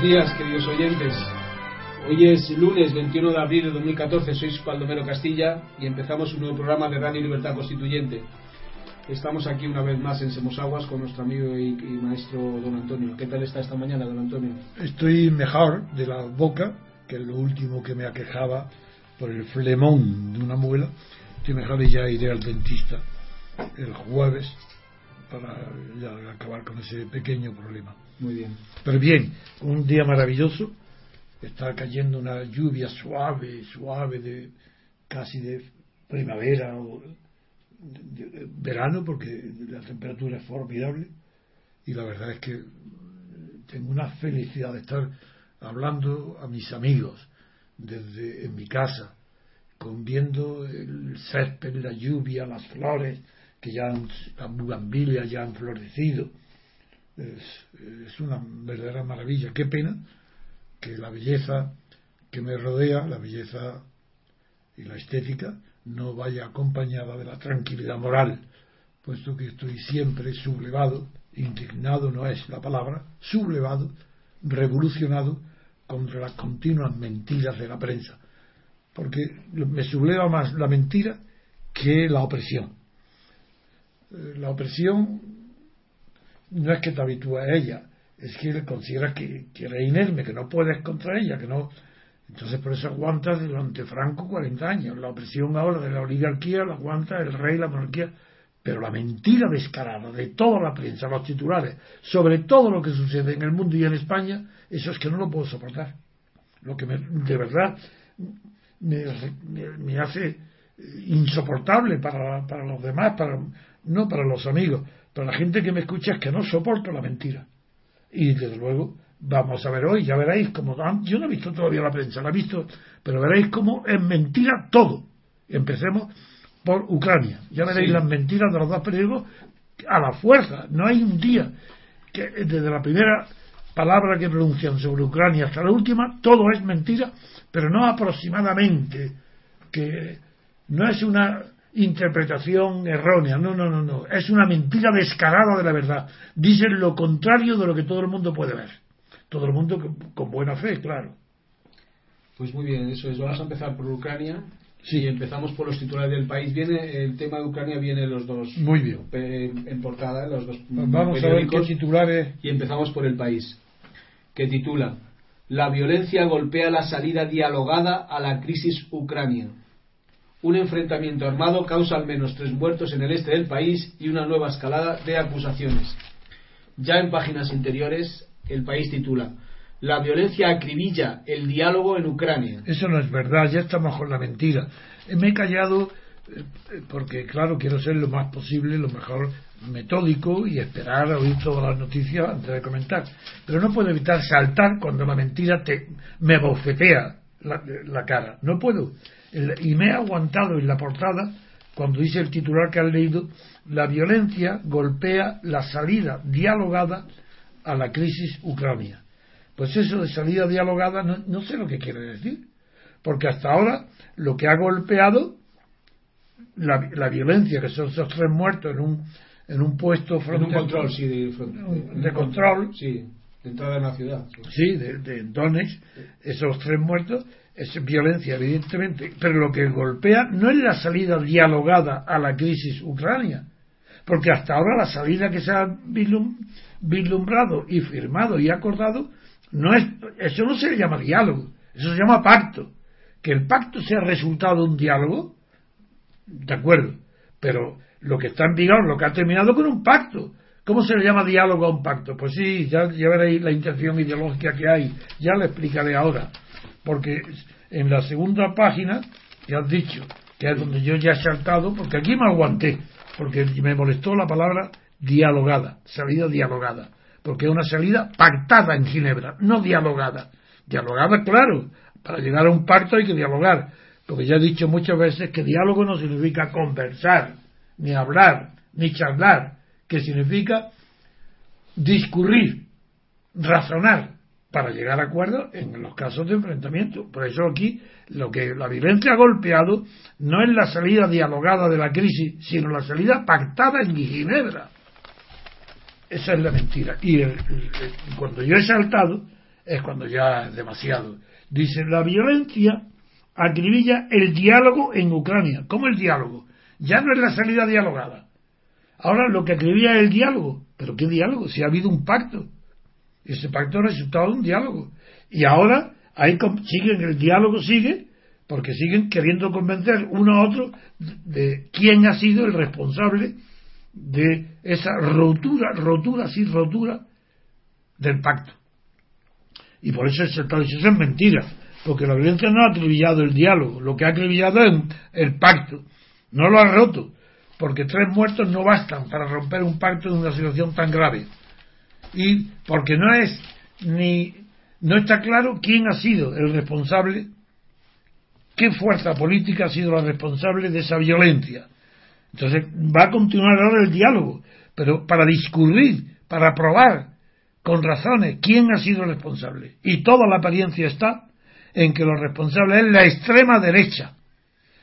Buenos días, queridos oyentes. Hoy es lunes 21 de abril de 2014, soy Baldomero Castilla y empezamos un nuevo programa de Radio Libertad Constituyente. Estamos aquí una vez más en Semosaguas con nuestro amigo y, y maestro don Antonio. ¿Qué tal está esta mañana, don Antonio? Estoy mejor de la boca, que es lo último que me aquejaba por el flemón de una muela. Estoy mejor y ya iré al dentista el jueves para ya acabar con ese pequeño problema. Muy bien. Pero bien, un día maravilloso, está cayendo una lluvia suave, suave, de casi de primavera o verano, porque la temperatura es formidable. Y la verdad es que tengo una felicidad de estar hablando a mis amigos desde en mi casa, con viendo el césped, la lluvia, las flores, que ya han, las bugambilias ya han florecido. Es, una verdadera maravilla. Qué pena que la belleza que me rodea, la belleza y la estética, no vaya acompañada de la tranquilidad moral, puesto que estoy siempre sublevado, indignado no es la palabra, sublevado, revolucionado contra las continuas mentiras de la prensa. Porque me subleva más la mentira que la opresión. Eh, La opresión no es que te habitúes a ella, es que consideras que, que eres inerme, que no puedes contra ella, que no. Entonces por eso aguantas durante Franco 40 años. La opresión ahora de la oligarquía la aguanta el rey, la monarquía. Pero la mentira descarada de toda la prensa, los titulares, sobre todo lo que sucede en el mundo y en España, eso es que no lo puedo soportar. Lo que me- de verdad me, me- me hace insoportable para, para los demás, para, no para los amigos, para la gente que me escucha es que no soporto la mentira. Y desde luego, vamos a ver hoy, ya veréis como yo no he visto todavía la prensa, la he visto, pero veréis cómo es mentira todo. Empecemos por Ucrania. Ya veréis Sí. las mentiras de los dos periódicos a la fuerza. No hay un día que desde la primera palabra que pronuncian sobre Ucrania hasta la última, todo es mentira, pero no aproximadamente, que no es una interpretación errónea, no, no, no, no, es una mentira descarada de la verdad. Dicen lo contrario de lo que todo el mundo puede ver. Todo el mundo con, buena fe, claro. Pues muy bien, eso es. Vamos a empezar por Ucrania. Sí. Empezamos por los titulares del país. Viene el tema de Ucrania, viene los dos Muy bien. en portada, los dos vamos a ver qué titulares. Y empezamos por el país, que titula La violencia golpea la salida dialogada a la crisis Ucrania. Un enfrentamiento armado causa al menos tres muertos en el este del país y una nueva escalada de acusaciones. Ya en páginas interiores, el país titula La violencia acribilla el diálogo en Ucrania. Eso no es verdad, ya estamos con la mentira. Eh, Me he callado eh, eh, porque, claro, quiero ser lo más posible, lo mejor metódico y esperar a oír todas las noticias antes de comentar. Pero no puedo evitar saltar cuando la mentira te, me bofetea la, la cara. No puedo. Y me he aguantado en la portada cuando dice el titular que han leído, la violencia golpea la salida dialogada a la crisis Ucrania. Pues eso de salida dialogada no, no sé lo que quiere decir. Porque hasta ahora lo que ha golpeado la, la violencia, que son esos tres muertos en un, en un puesto En un control, sí, de, control. Sí, de entrada en la ciudad. sí. Sí, de, de Donetsk, esos tres muertos, es violencia, evidentemente. Pero lo que golpea no es la salida dialogada a la crisis ucrania, porque hasta ahora la salida que se ha vislum- vislumbrado y firmado y acordado, no es, eso no se le llama diálogo, eso se llama pacto. Que el pacto sea resultado de un diálogo, de acuerdo, pero lo que está en vigor, lo que ha terminado con un pacto. ¿Cómo se le llama diálogo a un pacto? Pues sí, ya, ya veréis la intención ideológica que hay, ya le explicaré ahora. Porque en la segunda página, que has dicho, que es donde yo ya he saltado, porque aquí me aguanté, porque me molestó la palabra dialogada, salida dialogada, porque es una salida pactada en Ginebra, no dialogada. Dialogada, claro, para llegar a un pacto hay que dialogar, porque ya he dicho muchas veces que diálogo no significa conversar, ni hablar, ni charlar, que significa discurrir, razonar, para llegar a acuerdos en los casos de enfrentamiento. Por eso aquí lo que la violencia ha golpeado no es la salida dialogada de la crisis, sino la salida pactada en Ginebra. Esa es la mentira. Y el- cuando yo he saltado, es cuando ya es demasiado. Dice, la violencia acribilla el diálogo en Ucrania. ¿Cómo el diálogo? Ya no es la salida dialogada. Ahora lo que acribilla es el diálogo. ¿Pero qué diálogo? Si ha habido un pacto. Ese pacto de un diálogo. Y ahora ahí siguen, el diálogo sigue, porque siguen queriendo convencer uno a otro de, quién ha sido el responsable de esa rotura, rotura, sí, rotura del pacto. Y por eso se está diciendo, eso es mentira, porque la violencia no ha acribillado el diálogo, lo que ha acribillado es el pacto, no lo ha roto, porque tres muertos no bastan para romper un pacto en una situación tan grave. Y porque no es ni no está claro quién ha sido el responsable, qué fuerza política ha sido la responsable de esa violencia. Entonces va a continuar ahora el diálogo, pero para discurrir, para probar con razones quién ha sido el responsable. Y toda la apariencia está en que lo responsable es la extrema derecha.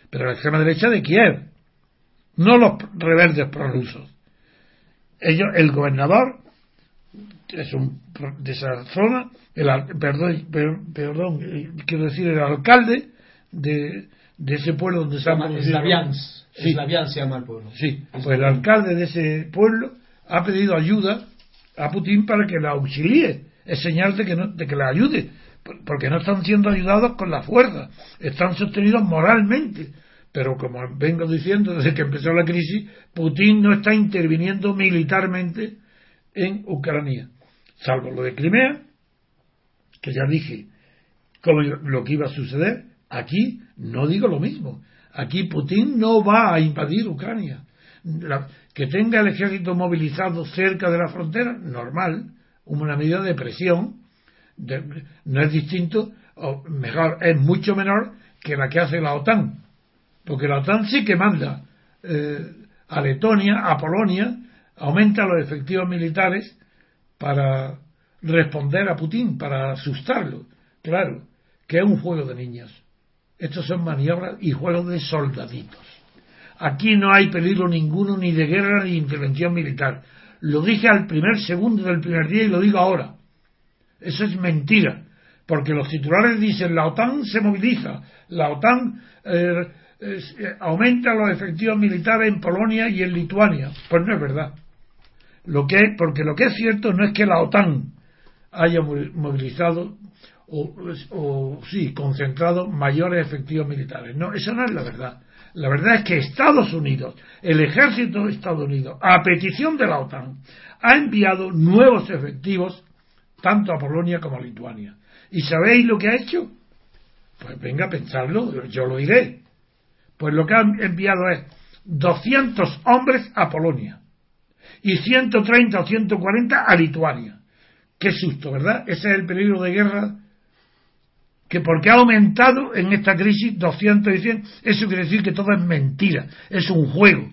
Pero la extrema derecha de Kiev, no los rebeldes prorrusos. Ellos, el gobernador es un de esa zona, el, perdón, per- perdón, eh, quiero decir el alcalde de, de ese pueblo donde Se llama Slaviansk. Sí. Slaviansk se llama el pueblo. Sí, pues el alcalde de ese pueblo ha pedido ayuda a Putin para que la auxilie. Es señal de que, no, de que la ayude, por- porque no están siendo ayudados con la fuerza, están sostenidos moralmente. Pero como vengo diciendo desde que empezó la crisis, Putin no está interviniendo militarmente en Ucrania, salvo lo de Crimea, que ya dije como lo que iba a suceder. Aquí no digo lo mismo. Aquí Putin no va a invadir Ucrania. La- que tenga el ejército movilizado cerca de la frontera, normal, una medida de presión, de- no es distinto, o mejor, es mucho menor que la que hace la OTAN. Porque la OTAN sí que manda eh, a Letonia, a Polonia, aumenta los efectivos militares para responder a Putin, para asustarlo. Claro, que es un juego de niños. Estos son maniobras y juegos de soldaditos. Aquí no hay peligro ninguno ni de guerra ni de intervención militar. Lo dije al primer segundo del primer día y lo digo ahora. Eso es mentira. Porque los titulares dicen la OTAN se moviliza, la OTAN eh, eh, aumenta los efectivos militares en Polonia y en Lituania. Pues no es verdad. Lo que, porque lo que es cierto no es que la OTAN haya mo- movilizado o, o sí, concentrado mayores efectivos militares. No, eso no es la verdad. La verdad es que Estados Unidos, el ejército de Estados Unidos, a petición de la OTAN, ha enviado nuevos efectivos tanto a Polonia como a Lituania. ¿Y sabéis lo que ha hecho? Pues venga a pensarlo, yo lo diré. Pues lo que han enviado es 200 hombres a Polonia y 130 o 140 a Lituania. Qué susto, ¿verdad? Ese es el peligro de guerra que porque ha aumentado en esta crisis 200 y 100, eso quiere decir que todo es mentira, es un juego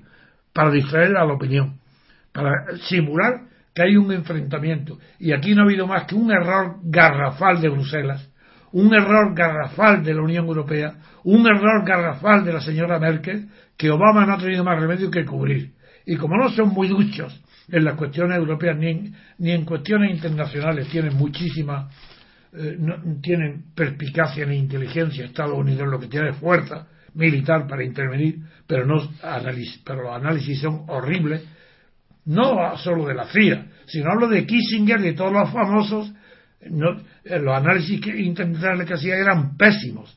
para distraer a la opinión, para simular que hay un enfrentamiento. Y aquí no ha habido más que un error garrafal de Bruselas, un error garrafal de la Unión Europea, un error garrafal de la señora Merkel, que Obama no ha tenido más remedio que cubrir. Y como no son muy duchos en las cuestiones europeas ni en, ni en cuestiones internacionales, tienen muchísima, eh, no, tienen perspicacia ni inteligencia. Estados Unidos lo que tiene es fuerza militar para intervenir, pero, no pero los análisis son horribles, no solo de la CIA, sino hablo de Kissinger y de todos los famosos, no, eh, los análisis internacionales que hacía eran pésimos.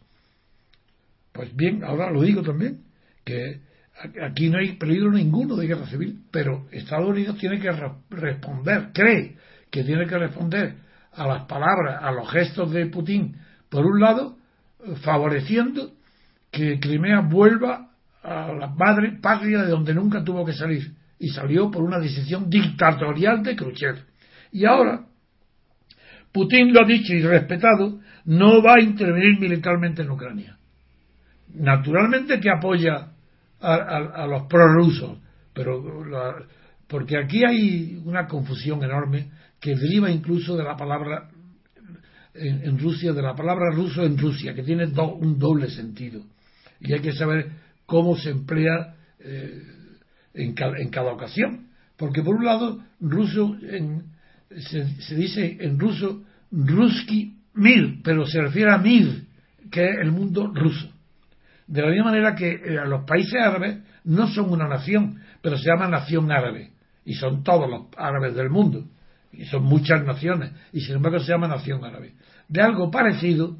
Pues bien, ahora lo digo también, que aquí no hay peligro ninguno de guerra civil, pero Estados Unidos tiene que responder, cree que tiene que responder a las palabras, a los gestos de Putin, por un lado, favoreciendo que Crimea vuelva a la madre patria de donde nunca tuvo que salir, y salió por una decisión dictatorial de Khrushchev. Y ahora, Putin lo ha dicho y respetado, no va a intervenir militarmente en Ucrania. Naturalmente que apoya a, los prorrusos, pero porque aquí hay una confusión enorme que deriva incluso de la palabra en, Rusia, de la palabra ruso en Rusia, que tiene un doble sentido. Y hay que saber cómo se emplea eh, en, cada, ocasión. Porque por un lado, ruso se, dice en ruso Ruski Mir, pero se refiere a Mir, que es el mundo ruso. De la misma manera que eh, los países árabes no son una nación, pero se llama nación árabe. Y son todos los árabes del mundo. Y son muchas naciones. Y sin embargo se llama nación árabe. De algo parecido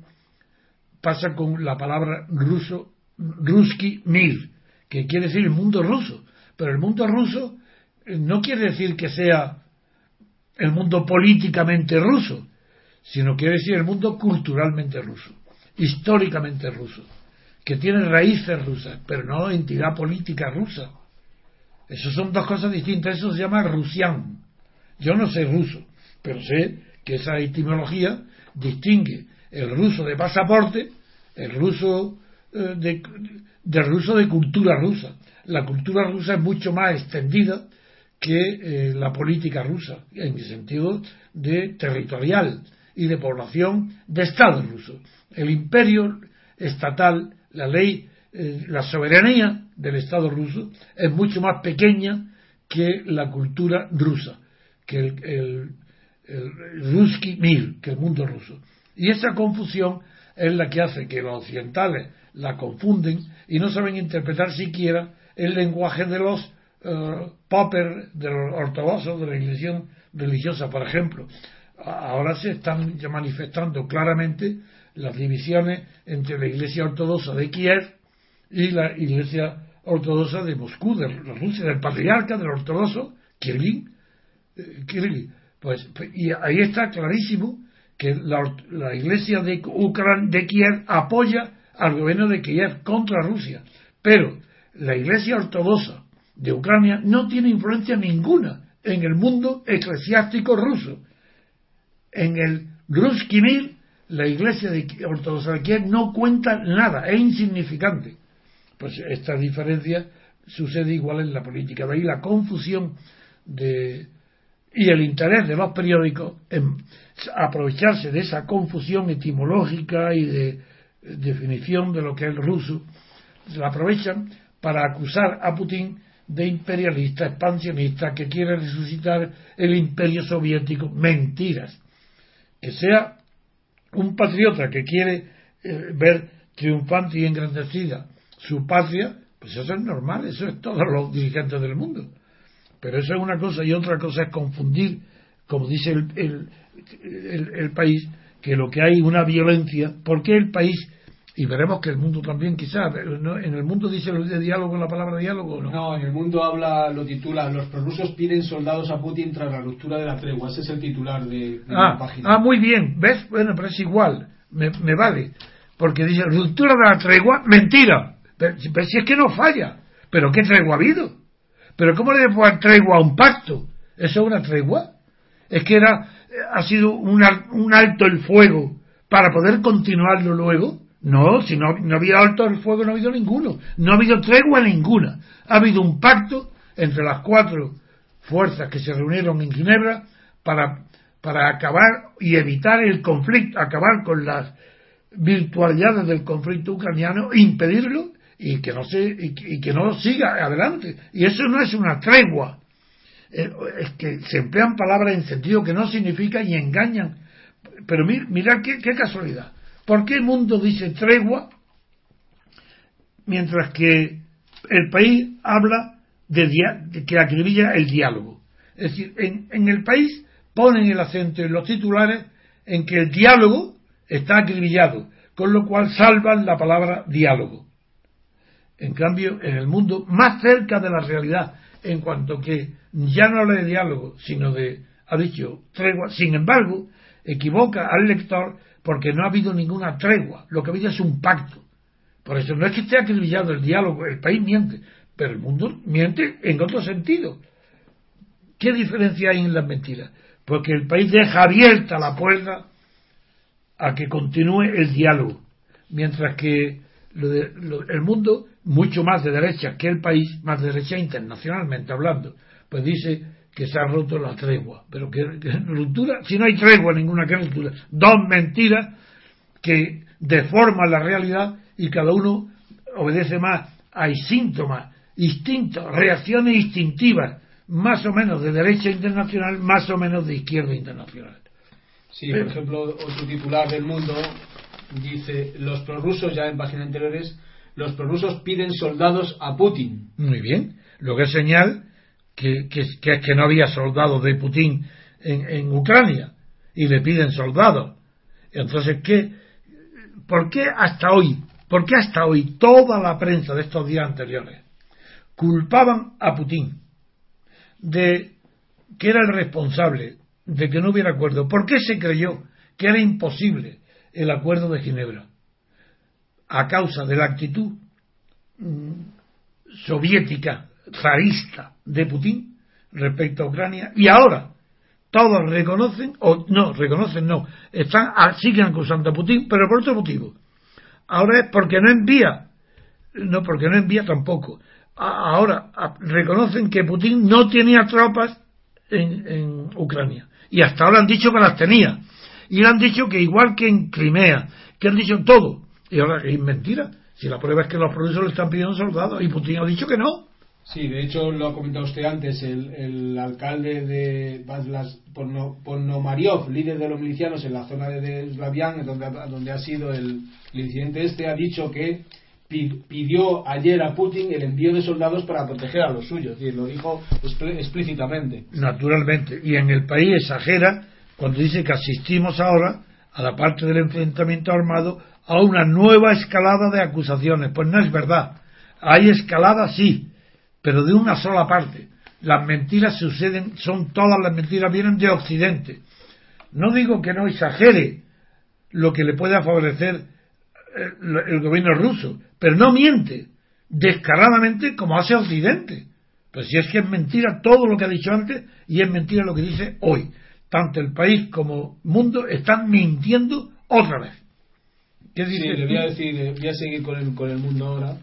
pasa con la palabra ruso, Ruski Mir, que quiere decir el mundo ruso. Pero el mundo ruso eh, no quiere decir que sea el mundo políticamente ruso, sino quiere decir el mundo culturalmente ruso, históricamente ruso que tiene raíces rusas, pero no entidad política rusa. Eso son dos cosas distintas. Eso se llama rusián. Yo no sé ruso, pero sé que esa etimología distingue el ruso de pasaporte, el ruso eh, de, del ruso de cultura rusa. La cultura rusa es mucho más extendida que eh, la política rusa, en el sentido de territorial y de población de Estado ruso. El imperio estatal la ley, eh, la soberanía del Estado ruso es mucho más pequeña que la cultura rusa, que el, el, Ruski Mir, que el mundo ruso. Y esa confusión es la que hace que los occidentales la confunden y no saben interpretar siquiera el lenguaje de los uh, de los ortodoxos, de la iglesia religiosa, por ejemplo. Ahora se están manifestando claramente las divisiones entre la Iglesia Ortodoxa de Kiev y la Iglesia Ortodoxa de Moscú, de Rusia, del patriarca del ortodoxo, Kirill. Eh, pues, y ahí está clarísimo que la, Iglesia de, de Kiev apoya al gobierno de Kiev contra Rusia. Pero la Iglesia Ortodoxa de Ucrania no tiene influencia ninguna en el mundo eclesiástico ruso. En el Ruskimir la iglesia de ortodoxa de Kiev no cuenta nada, es insignificante. Pues esta diferencia sucede igual en la política. De ahí la confusión de, y el interés de los periódicos en aprovecharse de esa confusión etimológica y de definición de lo que es el ruso, la aprovechan para acusar a Putin de imperialista, expansionista, que quiere resucitar el imperio soviético. Mentiras. Que sea un patriota que quiere eh, ver triunfante y engrandecida su patria, pues eso es normal, eso es todos los dirigentes del mundo. Pero eso es una cosa y otra cosa es confundir, como dice el, el, país, que lo que hay una violencia, porque el país, y veremos que el mundo también quizás, en el mundo dice lo de diálogo la palabra diálogo no. No, en el mundo habla, lo titula, los prorrusos piden soldados a Putin tras la ruptura de la tregua, ese es el titular de, ah, la página. Ah, muy bien, ¿ves? Bueno, pero es igual, me, me vale, porque dice ruptura de la tregua, mentira, pero, si es que no falla, pero ¿qué tregua ha habido? Pero ¿cómo le dar tregua a un pacto? ¿Eso es una tregua? Es que era, ha sido un alto el fuego para poder continuarlo luego. No, si no, no había alto el fuego, no ha habido ninguno. No ha habido tregua ninguna. Ha habido un pacto entre las cuatro fuerzas que se reunieron en Ginebra para, para acabar y evitar el conflicto, acabar con las virtualidades del conflicto ucraniano, impedirlo y que no se y que, no siga adelante. Y eso no es una tregua. Eh, es que se emplean palabras en sentido que no significa y engañan. Pero mira, qué, qué casualidad. ¿Por qué el mundo dice tregua mientras que el país habla de, que acribilla el diálogo? Es decir, en, en el país ponen el acento en los titulares en que el diálogo está acribillado, con lo cual salvan la palabra diálogo. En cambio, en el mundo más cerca de la realidad, en cuanto que ya no habla de diálogo, sino de, ha dicho, tregua, sin embargo, equivoca al lector porque no ha habido ninguna tregua, lo que ha habido es un pacto. Por eso no es que esté acribillado el diálogo, el país miente, pero el mundo miente en otro sentido. ¿Qué diferencia hay en las mentiras? Porque el país deja abierta la puerta a que continúe el diálogo, mientras que el mundo, mucho más de derecha que el país, más de derecha internacionalmente hablando, pues dice que se ha roto la tregua. Pero que, ruptura, si no hay tregua ninguna que ruptura, dos mentiras que deforman la realidad y cada uno obedece más. Hay síntomas, instintos, reacciones instintivas, más o menos de derecha internacional, más o menos de izquierda internacional. Sí, por ejemplo, otro titular del mundo dice, los prorrusos, ya en páginas anteriores, los prorrusos piden soldados a Putin. Muy bien, lo que es señal que, que, que, no había soldados de Putin en, en, Ucrania y le piden soldados. Entonces, ¿qué, ¿por qué hasta hoy, por qué hasta hoy toda la prensa de estos días anteriores culpaban a Putin de que era el responsable de que no hubiera acuerdo? ¿Por qué se creyó que era imposible el acuerdo de Ginebra a causa de la actitud mm, soviética, zarista de Putin respecto a Ucrania y ahora todos reconocen o no reconocen no están siguen acusando a Putin pero por otro motivo ahora es porque no envía no porque no envía tampoco ahora reconocen que Putin no tenía tropas en, Ucrania y hasta ahora han dicho que las tenía y le han dicho que igual que en Crimea, que han dicho todo. Y ahora es mentira. Si la prueba es que los profesores le están pidiendo soldados y Putin ha dicho que no. Sí, de hecho lo ha comentado usted antes, el, el alcalde de Ponomariov, líder de los milicianos en la zona de Slavian, donde, donde ha sido el, el incidente este, ha dicho que pidió ayer a Putin el envío de soldados para proteger a los suyos, y lo dijo explícitamente. Naturalmente, y en el país exagera cuando dice que asistimos ahora, a la parte del enfrentamiento armado, a una nueva escalada de acusaciones. Pues no es verdad. Hay escalada, sí, pero de una sola parte. Las mentiras suceden, son todas las mentiras, vienen de Occidente. No digo que no exagere lo que le pueda favorecer eh, el gobierno ruso, pero no miente descaradamente como hace Occidente. Pues si es que es mentira todo lo que ha dicho antes y es mentira lo que dice hoy tanto el país como el mundo están mintiendo otra vez. ¿Qué dice? Sí, le voy a decir, voy a seguir con el, con el mundo ahora.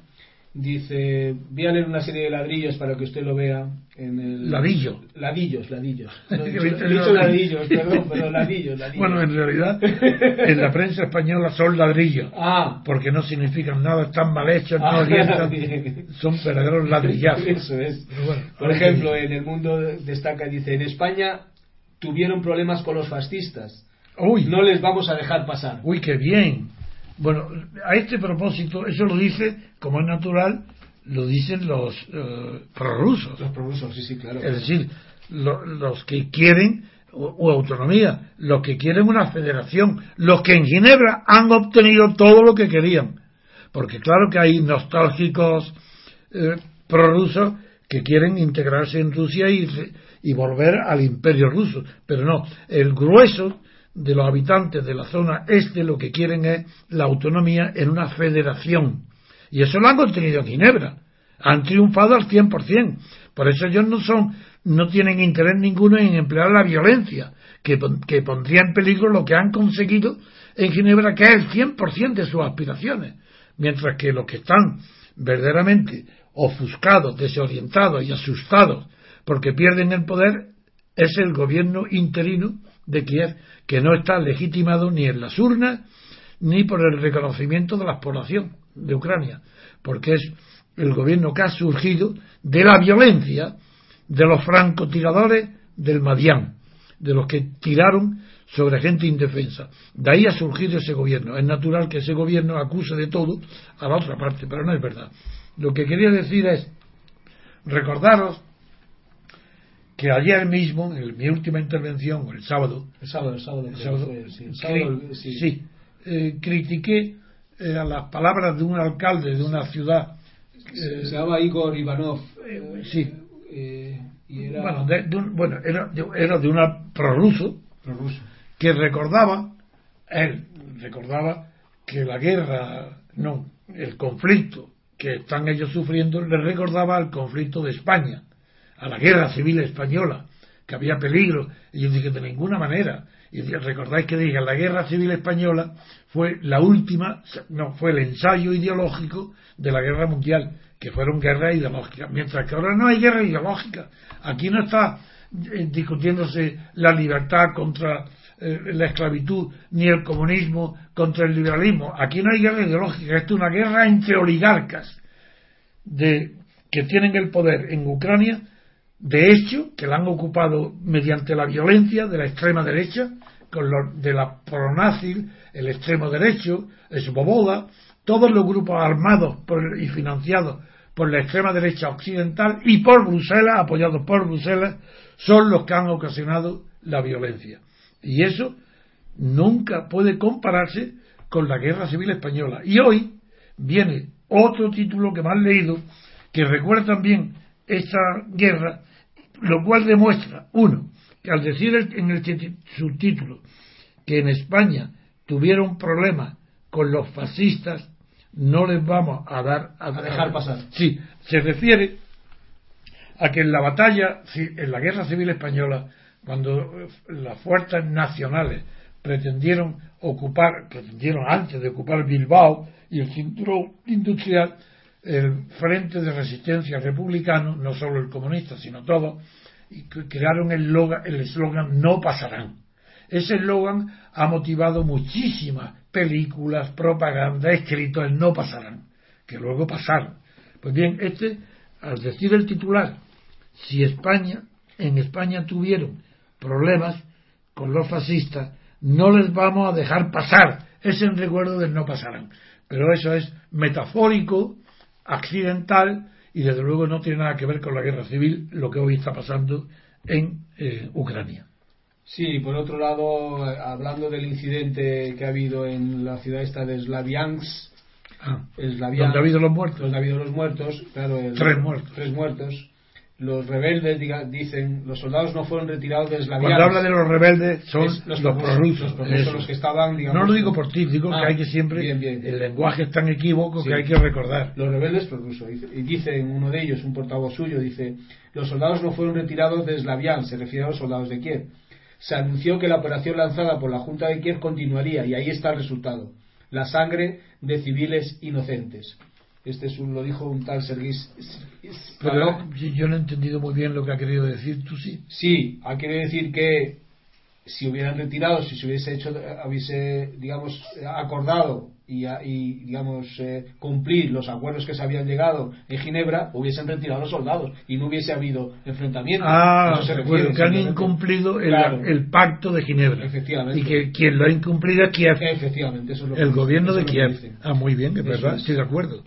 Dice, voy a leer una serie de ladrillos para que usted lo vea en el... Ladillo. Ladillos, ladillos. No, he dicho, ladillos, perdón, pero ladillos, ladillos. Bueno, en realidad, en la prensa española son ladrillos. Ah. Porque no significan nada, están mal hechos, no ah, son verdaderos ladrillazos. Eso es. Por ejemplo, en el mundo destaca, dice, en España tuvieron problemas con los fascistas. Uy. No les vamos a dejar pasar. Uy, qué bien. Bueno, a este propósito, eso lo dice, como es natural, lo dicen los uh, prorrusos. Los prorrusos, sí, sí, claro. Es decir, los que quieren o, autonomía, los que quieren una federación, los que en Ginebra han obtenido todo lo que querían. Porque claro que hay nostálgicos eh, prorrusos que quieren integrarse en Rusia y, y volver al imperio ruso. Pero no, el grueso de los habitantes de la zona este lo que quieren es la autonomía en una federación. Y eso lo han contenido en Ginebra. Han triunfado al 100%. Por eso ellos no son, no tienen interés ninguno en emplear la violencia, que, que pondría en peligro lo que han conseguido en Ginebra, que es el 100% de sus aspiraciones. Mientras que los que están verdaderamente ofuscados, desorientados y asustados porque pierden el poder es el gobierno interino de Kiev, que no está legitimado ni en las urnas ni por el reconocimiento de la población de Ucrania, porque es el gobierno que ha surgido de la violencia de los francotiradores del Madián, de los que tiraron sobre gente indefensa. De ahí ha surgido ese gobierno. Es natural que ese gobierno acuse de todo a la otra parte, pero no es verdad. Lo que quería decir es, recordaros que ayer mismo, en mi última intervención, el sábado, el sábado, el sábado, el sábado, sí, el sábado, sí, sí eh, critiqué eh, a las palabras de un alcalde de una ciudad. Eh, se llama Igor Ivanov. sí. Y era... Bueno, de, de un, bueno, era, de, era de una prorruso, prorruso que recordaba, él recordaba que la guerra, no, el conflicto que están ellos sufriendo, le recordaba al conflicto de España, a la guerra civil española, que había peligro. Y yo dije, de ninguna manera. Y recordáis que dije, la guerra civil española fue la última, no, fue el ensayo ideológico de la guerra mundial, que fueron guerras ideológicas. Mientras que ahora no hay guerra ideológica. Aquí no está eh, discutiéndose la libertad contra eh, la esclavitud ni el comunismo contra el liberalismo. Aquí no hay guerra ideológica, esto es una guerra entre oligarcas de, que tienen el poder en Ucrania, de hecho, que la han ocupado mediante la violencia de la extrema derecha, con los, de la pronazil, el extremo derecho, Svoboda, todos los grupos armados por, y financiados por la extrema derecha occidental y por Bruselas, apoyados por Bruselas, son los que han ocasionado la violencia. Y eso nunca puede compararse con la guerra civil española. Y hoy viene otro título que me han leído que recuerda también esta guerra, lo cual demuestra, uno, que al decir en el subtítulo que en España tuvieron problemas con los fascistas, no les vamos a dar a, dejar pasar. Sí, se refiere a que en la batalla, en la guerra civil española, cuando las fuerzas nacionales pretendieron ocupar, pretendieron antes de ocupar Bilbao y el cinturón industrial, el Frente de Resistencia Republicano, no solo el comunista, sino todos, crearon el eslogan No pasarán. Ese eslogan ha motivado muchísimas películas, propaganda, escritos, el No pasarán, que luego pasaron. Pues bien, este, al decir el titular, si España, en España tuvieron problemas con los fascistas, no les vamos a dejar pasar. Es en recuerdo del no pasarán. Pero eso es metafórico, accidental y desde luego no tiene nada que ver con la guerra civil, lo que hoy está pasando en eh, Ucrania. Sí, por otro lado, hablando del incidente que ha habido en la ciudad esta de Slaviansk, ah, donde ha habido los muertos. Donde ha habido los muertos, claro, tres muertos. Tres muertos los rebeldes dicen los soldados no fueron retirados de Slaviansk. Cuando habla de los rebeldes son los, prorrusos, los que estaban, digamos, No lo digo por ti, digo que ah, hay que siempre. el lenguaje es tan equívoco que hay que recordar. Los rebeldes prorrusos. Y dicen uno de ellos, un portavoz suyo, dice: Los soldados no fueron retirados de Slaviansk, se refiere a los soldados de Kiev. Se anunció que la operación lanzada por la Junta de Kiev continuaría, y ahí está el resultado: la sangre de civiles inocentes. Este es un, lo dijo un tal Sergis. Pero yo no he entendido muy bien lo que ha querido decir, tú sí. Sí, ha querido decir que si hubieran retirado, si se hubiese hecho, hubiese, digamos, acordado y, y digamos, eh, cumplir los acuerdos que se habían llegado en Ginebra, hubiesen retirado los soldados y no hubiese habido enfrentamiento. Ah, que han incumplido el, pacto de Ginebra. Efectivamente. Y que quien lo ha incumplido es Kiev. Efectivamente, eso es lo El gobierno de Kiev. Ah, muy bien, es verdad, estoy de acuerdo.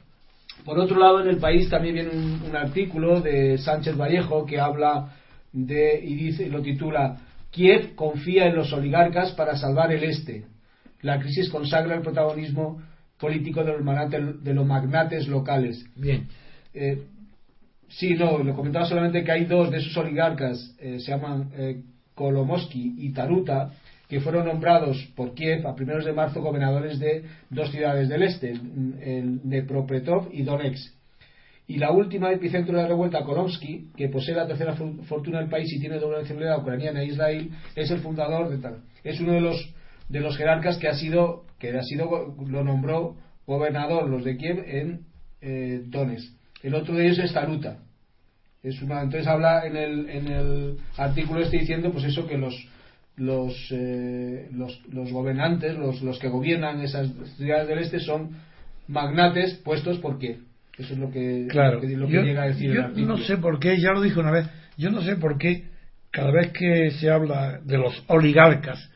Por otro lado, en el país también viene un, artículo de Sánchez Vallejo que habla de, y dice, lo titula, Kiev confía en los oligarcas para salvar el este. La crisis consagra el protagonismo político de los magnates, de los magnates locales. Bien. Eh, sí, no, lo comentaba solamente que hay dos de esos oligarcas, eh, se llaman eh, Kolomoski y Taruta, que fueron nombrados por Kiev a primeros de marzo gobernadores de dos ciudades del este, el Dnepropetrovsk y Donetsk. Y la última epicentro de la revuelta, Kolomsky, que posee la tercera fortuna del país y tiene doble nacionalidad ucraniana e Israel, es el fundador de tal. Es uno de los de los jerarcas que ha sido que ha sido lo nombró gobernador los de Kiev en eh, Donetsk. El otro de ellos es Taruta, Es una, entonces habla en el, en el artículo este diciendo pues eso que los los, eh, los, los, gobernantes, los, los que gobiernan esas ciudades del este son magnates puestos porque eso es lo que, claro. lo que, yo, llega a decir yo el artículo. no sé por qué, ya lo dijo una vez, yo no sé por qué cada vez que se habla de los oligarcas,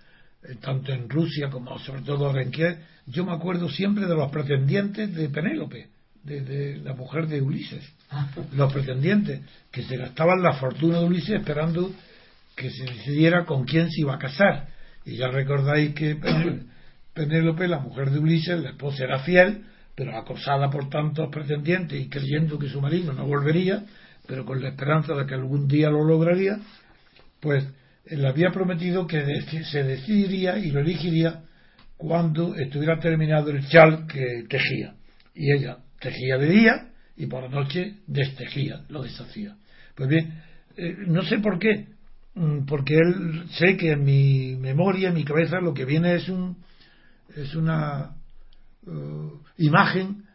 eh, tanto en Rusia como sobre todo en Kiev, yo me acuerdo siempre de los pretendientes de Penélope, de, de la mujer de Ulises, los pretendientes que se gastaban la fortuna de Ulises esperando que se decidiera con quién se iba a casar. Y ya recordáis que Penélope, la mujer de Ulises, la esposa era fiel, pero acosada por tantos pretendientes y creyendo que su marido no volvería, pero con la esperanza de que algún día lo lograría, pues le había prometido que se decidiría y lo elegiría cuando estuviera terminado el chal que tejía. Y ella tejía de día y por la noche destejía, lo deshacía. Pues bien, eh, no sé por qué, porque él sé que en mi memoria, en mi cabeza, lo que viene es un una uh, imagen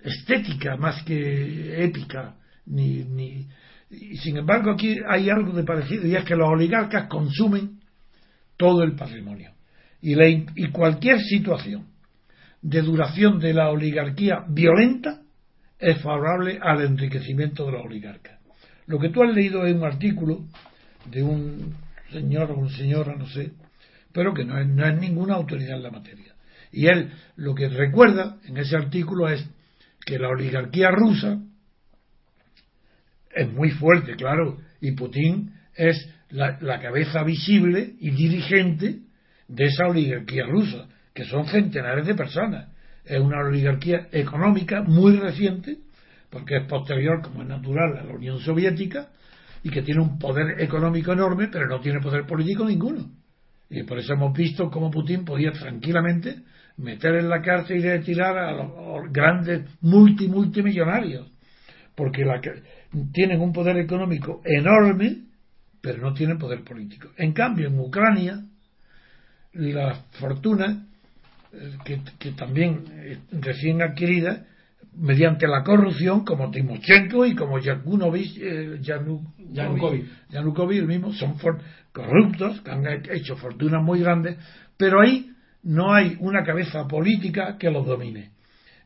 estética más que épica ni, ni y sin embargo aquí hay algo de parecido y es que los oligarcas consumen todo el patrimonio. Y, la, y cualquier situación de duración de la oligarquía violenta es favorable al enriquecimiento de los oligarcas. Lo que tú has leído es un artículo de un señor o una señora, no sé, pero que no es, no es ninguna autoridad en la materia. Y él lo que recuerda en ese artículo es que la oligarquía rusa es muy fuerte, claro, y Putin es la, la, cabeza visible y dirigente de esa oligarquía rusa, que son centenares de personas. Es una oligarquía económica muy reciente, porque es posterior, como es natural, a la Unión Soviética, y que tiene un poder económico enorme, pero no tiene poder político ninguno. Y por eso hemos visto cómo Putin podía tranquilamente meter en la cárcel y retirar a los grandes multi multimillonarios, porque la tienen un poder económico enorme, pero no tienen poder político. En cambio, en Ucrania, la fortuna, eh, que también recién adquirida, mediante la corrupción, como Timochenko y como Yanukovych, eh, Yanukovych, Yanukovych, el mismo, son corruptos, que han hecho fortunas muy grandes, pero ahí no hay una cabeza política que los domine.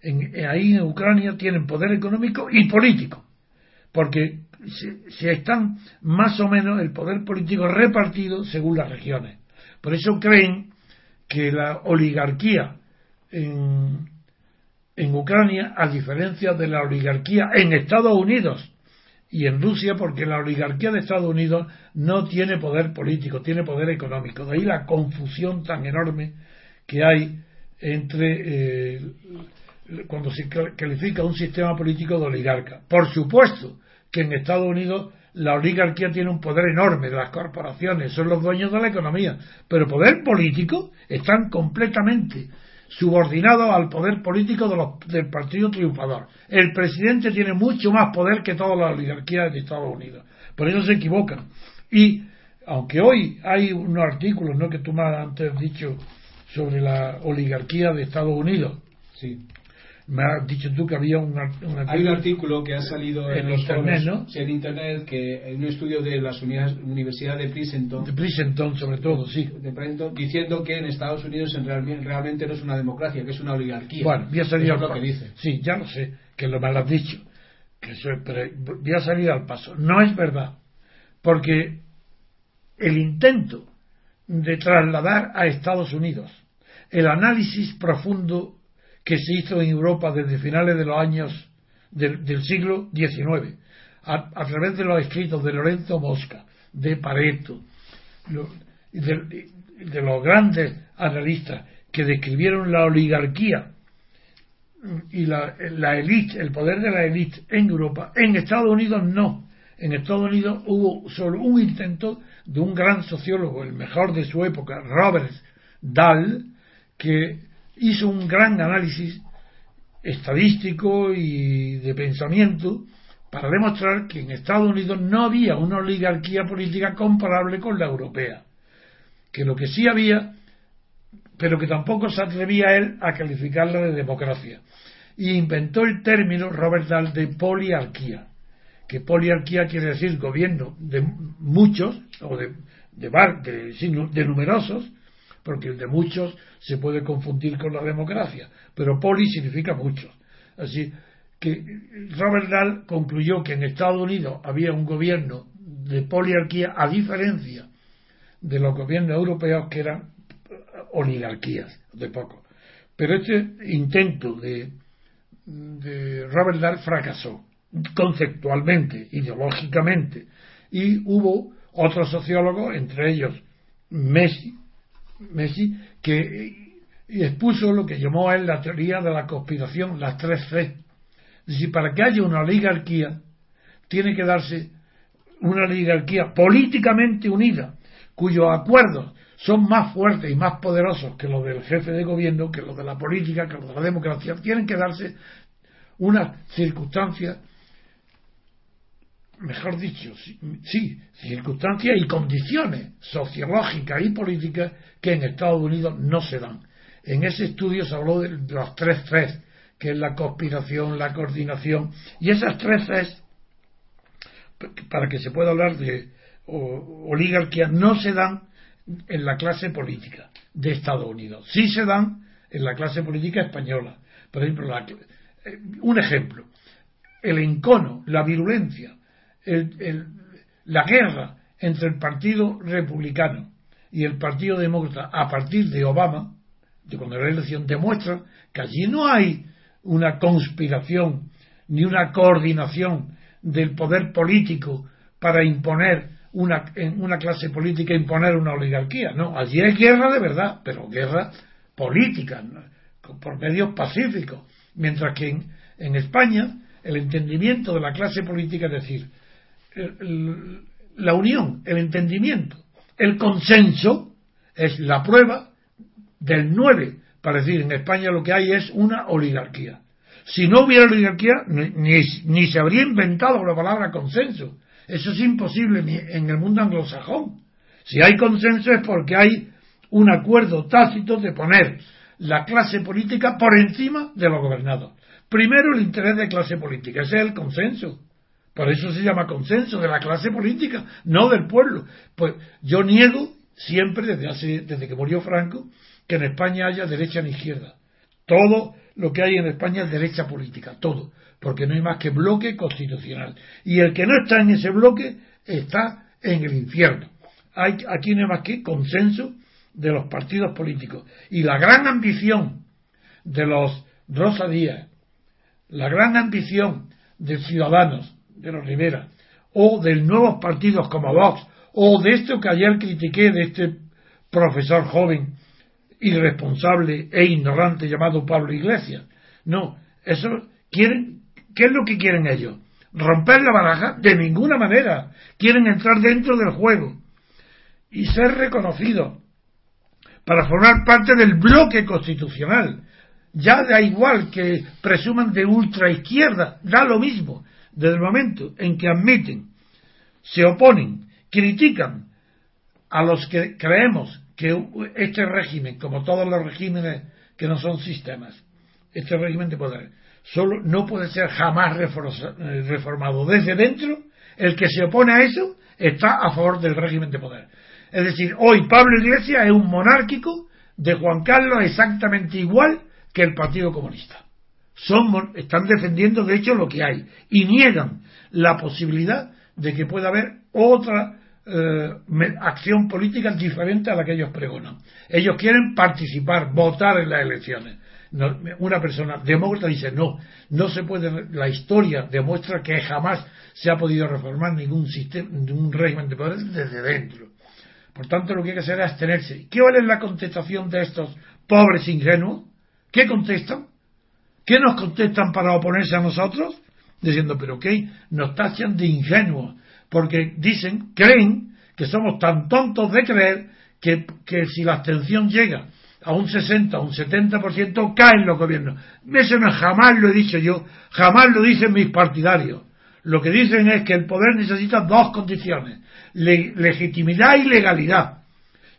En, ahí en Ucrania tienen poder económico y político, porque se, se, están más o menos el poder político repartido según las regiones. Por eso creen que la oligarquía en, en Ucrania, a diferencia de la oligarquía en Estados Unidos y en Rusia, porque la oligarquía de Estados Unidos no tiene poder político, tiene poder económico. De ahí la confusión tan enorme que hay entre eh, cuando se califica un sistema político de oligarca. Por supuesto que en Estados Unidos la oligarquía tiene un poder enorme de las corporaciones, son los dueños de la economía, pero poder político están completamente subordinado al poder político de los, del partido triunfador. El presidente tiene mucho más poder que todas las oligarquías de Estados Unidos. Por eso se equivocan. Y aunque hoy hay unos artículos ¿no? que tú me has antes dicho sobre la oligarquía de Estados Unidos, sí me has dicho tú que había un, un hay un artículo que ha salido en, en los internet, foros, ¿no? sí, en internet que en un estudio de la Universidad de Princeton. De Princeton sobre todo sí. De Princeton, diciendo que en Estados Unidos en real, realmente no es una democracia que es una oligarquía. Bueno voy a salir al lo que dice. sí ya lo sé que lo me lo has dicho que eso es, pero voy a salir al paso. No es verdad porque el intento de trasladar a Estados Unidos el análisis profundo que se hizo en Europa desde finales de los años del, del siglo XIX, a, través de los escritos de Lorenzo Mosca, de Pareto, lo, de, los grandes analistas que describieron la oligarquía y la, la élite, el poder de la élite en Europa, en Estados Unidos no. En Estados Unidos hubo solo un intento de un gran sociólogo, el mejor de su época, Robert Dahl, que hizo un gran análisis estadístico y de pensamiento para demostrar que en Estados Unidos no había una oligarquía política comparable con la europea, que lo que sí había, pero que tampoco se atrevía él a calificarla de democracia. Y inventó el término Robert Dahl de poliarquía, que poliarquía quiere decir gobierno de muchos o de, de, de, de numerosos, porque el de muchos se puede confundir con la democracia, pero poli significa muchos. Así que Robert Dahl concluyó que en Estados Unidos había un gobierno de poliarquía a diferencia de los gobiernos europeos que eran oligarquías de poco. Pero este intento de, de Robert Dahl fracasó conceptualmente, ideológicamente, y hubo otros sociólogos, entre ellos Messi, Messi que expuso lo que llamó él la teoría de la conspiración, las tres C. Decir, para que haya una oligarquía, tiene que darse una oligarquía políticamente unida, cuyos acuerdos son más fuertes y más poderosos que los del jefe de gobierno, que los de la política, que los de la democracia, tienen que darse unas circunstancias, mejor dicho, sí, circunstancias y condiciones sociológicas y políticas que en Estados Unidos no se dan. En ese estudio se habló de los tres Cs, que es la conspiración, la coordinación, y esas tres Cs, para que se pueda hablar de oligarquía, no se dan en la clase política de Estados Unidos. Sí se dan en la clase política española. Por ejemplo, eh, un ejemplo, el encono, la virulencia, la guerra entre el Partido Republicano y el Partido Demócrata a partir de Obama, de cuando la elección, demuestra que allí no hay una conspiración ni una coordinación del poder político para imponer una, en una clase política imponer una oligarquía. No, allí hay guerra de verdad, pero guerra política, por medios pacíficos. Mientras que en, en, España el entendimiento de la clase política, es decir, la unión, el entendimiento, el consenso, es la prueba del 9. Para decir, en España lo que hay es una oligarquía. Si no hubiera oligarquía, ni, ni se habría inventado la palabra consenso eso es imposible en el mundo anglosajón. Si hay consenso es porque hay un acuerdo tácito de poner la clase política por encima de los gobernados. Primero el interés de clase política, ese es el consenso. Por eso se llama consenso de la clase política, no del pueblo. Pues yo niego siempre desde hace, desde que murió Franco que en España haya derecha ni izquierda. Todo lo que hay en España es derecha política, todo porque no hay más que bloque constitucional. Y el que no está en ese bloque está en el infierno. Hay, aquí no hay más que consenso de los partidos políticos. Y la gran ambición de los Rosa Díaz, la gran ambición de Ciudadanos, de los Rivera, o de nuevos partidos como Vox, o de esto que ayer critiqué de este profesor joven, irresponsable e ignorante llamado Pablo Iglesias. No, eso quieren ¿Qué es lo que quieren ellos? ¿Romper la baraja? De ninguna manera. Quieren entrar dentro del juego y ser reconocidos para formar parte del bloque constitucional. Ya da igual que presuman de ultraizquierda, da lo mismo. Desde el momento en que admiten, se oponen, critican a los que creemos que este régimen, como todos los regímenes que no son sistemas, este régimen de poder, solo no puede ser jamás reformado desde dentro, el que se opone a eso está a favor del régimen de poder. Es decir, hoy Pablo Iglesias es un monárquico de Juan Carlos exactamente igual que el Partido Comunista. Son, están defendiendo de hecho lo que hay y niegan la posibilidad de que pueda haber otra eh, acción política diferente a la que ellos pregonan. Ellos quieren participar, votar en las elecciones una persona demócrata dice no, no se puede, la historia demuestra que jamás se ha podido reformar ningún sistema, ningún régimen de poder desde dentro. Por tanto, lo que hay que hacer es abstenerse. ¿Qué vale la contestación de estos pobres ingenuos? ¿Qué contestan? ¿Qué nos contestan para oponerse a nosotros? Diciendo, pero ¿qué? Nos tachan de ingenuos, porque dicen, creen que somos tan tontos de creer que, que si la abstención llega a un 60, a un 70% caen los gobiernos. Eso no jamás lo he dicho yo, jamás lo dicen mis partidarios. Lo que dicen es que el poder necesita dos condiciones, legitimidad y legalidad.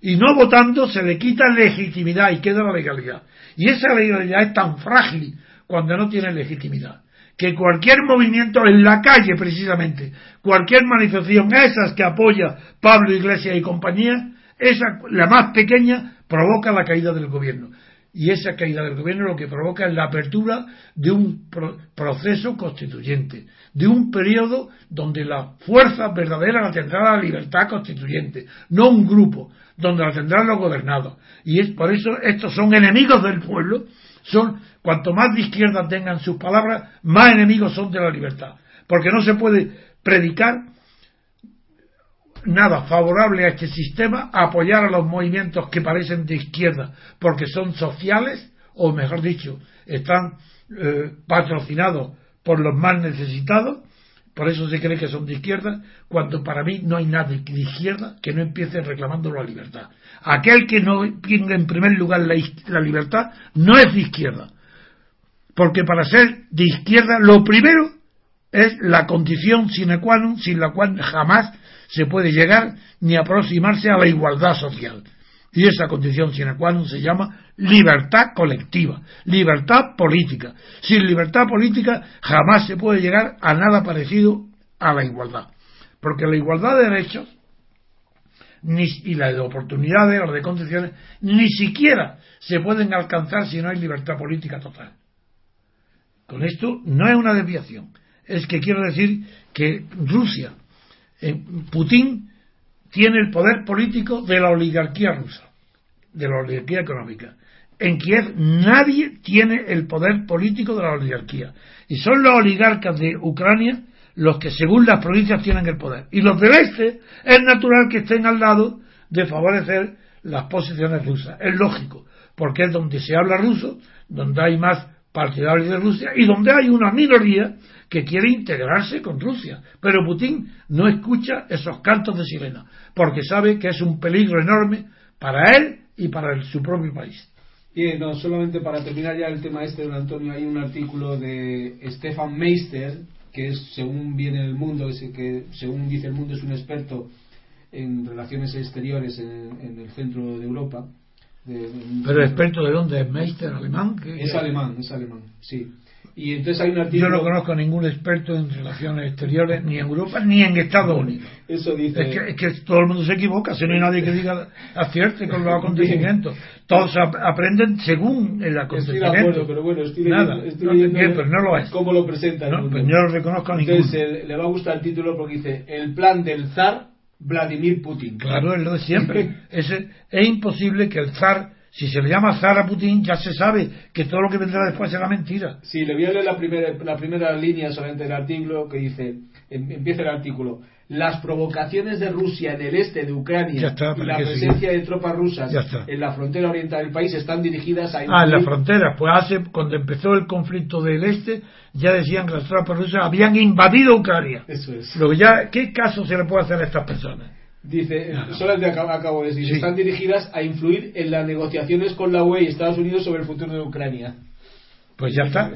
Y no votando se le quita legitimidad y queda la legalidad. Y esa legalidad es tan frágil cuando no tiene legitimidad, que cualquier movimiento en la calle precisamente, cualquier manifestación, esas que apoya Pablo Iglesias y compañía, esa, la más pequeña, provoca la caída del gobierno. Y esa caída del gobierno lo que provoca es la apertura de un proceso constituyente, de un periodo donde la fuerza verdadera la tendrá la libertad constituyente, no un grupo, donde la tendrán los gobernados. Y es por eso estos son enemigos del pueblo, son cuanto más de izquierda tengan sus palabras, más enemigos son de la libertad. Porque no se puede predicar nada favorable a este sistema, apoyar a los movimientos que parecen de izquierda, porque son sociales, o mejor dicho, están eh, patrocinados por los más necesitados, por eso se cree que son de izquierda, cuando para mí no hay nadie de izquierda que no empiece reclamando la libertad. Aquel que no tenga en primer lugar la, la libertad no es de izquierda, porque para ser de izquierda lo primero es la condición sine qua non sin la cual jamás se puede llegar ni aproximarse a la igualdad social. Y esa condición sine qua non se llama libertad colectiva, libertad política. Sin libertad política jamás se puede llegar a nada parecido a la igualdad. Porque la igualdad de derechos ni, y la de oportunidades o de condiciones ni siquiera se pueden alcanzar si no hay libertad política total. Con esto no es una desviación, es que quiero decir que Rusia Putin tiene el poder político de la oligarquía rusa, de la oligarquía económica. En Kiev nadie tiene el poder político de la oligarquía. Y son los oligarcas de Ucrania los que, según las provincias, tienen el poder. Y los del este es natural que estén al lado de favorecer las posiciones rusas. Es lógico, porque es donde se habla ruso, donde hay más partidarios de Rusia y donde hay una minoría que quiere integrarse con Rusia. Pero Putin no escucha esos cantos de sirena, porque sabe que es un peligro enorme para él y para su propio país. Y no, solamente para terminar ya el tema este, don Antonio, hay un artículo de Stefan Meister, que es, según viene el mundo, que según dice el mundo es un experto en relaciones exteriores en, el centro de Europa. ¿Pero experto de dónde? ¿Es Meister alemán? Es alemán, es alemán, sí. Y entonces hay Yo no conozco a ningún experto en relaciones exteriores, ni en Europa, ni en Estados Unidos. Eso dice... Es que, todo el mundo se equivoca, si no hay nadie que diga acierte con los acontecimientos. Todos aprenden según el acontecimiento. Estoy de acuerdo, pero bueno, estoy Nada, leyendo, no lo es. cómo lo presenta. No, pues yo no reconozco a ninguno. Entonces le va a gustar el título porque dice el plan del zar Vladimir Putin. Claro, es lo de siempre. es, es imposible que el zar si se le llama Zara Putin, ya se sabe que todo lo que vendrá después será mentira. Sí, le voy a leer la primera, la primera línea solamente del artículo que dice, em, empieza el artículo, las provocaciones de Rusia en el este de Ucrania y la presencia de tropas rusas en la frontera oriental del país están dirigidas a... Ah, en la frontera, pues hace, cuando empezó el conflicto del este, ya decían que las tropas rusas habían invadido Ucrania. Eso es. Lo ya, ¿Qué caso se le puede hacer a estas personas? Dice, solamente acabo, de decir, están dirigidas a influir en las negociaciones con la UE y Estados Unidos sobre el futuro de Ucrania. Pues ya está,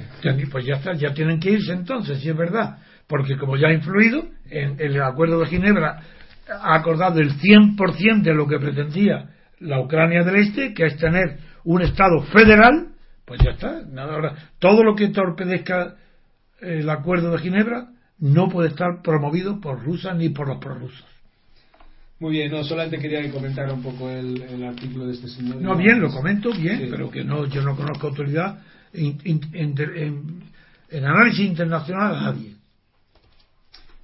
pues ya está, ya tienen que irse entonces, si es verdad, porque como ya ha influido, en, el Acuerdo de Ginebra ha acordado el 100% de lo que pretendía la Ucrania del Este, que es tener un Estado federal, pues ya está. Nada, ahora, todo lo que torpedezca el Acuerdo de Ginebra no puede estar promovido por Rusia ni por los prorrusos. Muy bien, no, solamente quería comentar un poco el, artículo de este señor. No, bien, lo comento bien, pero que no, yo no conozco autoridad en, análisis internacional a nadie.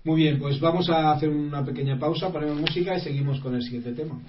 Muy bien, pues vamos a hacer una pequeña pausa, ponemos música y seguimos con el siguiente tema.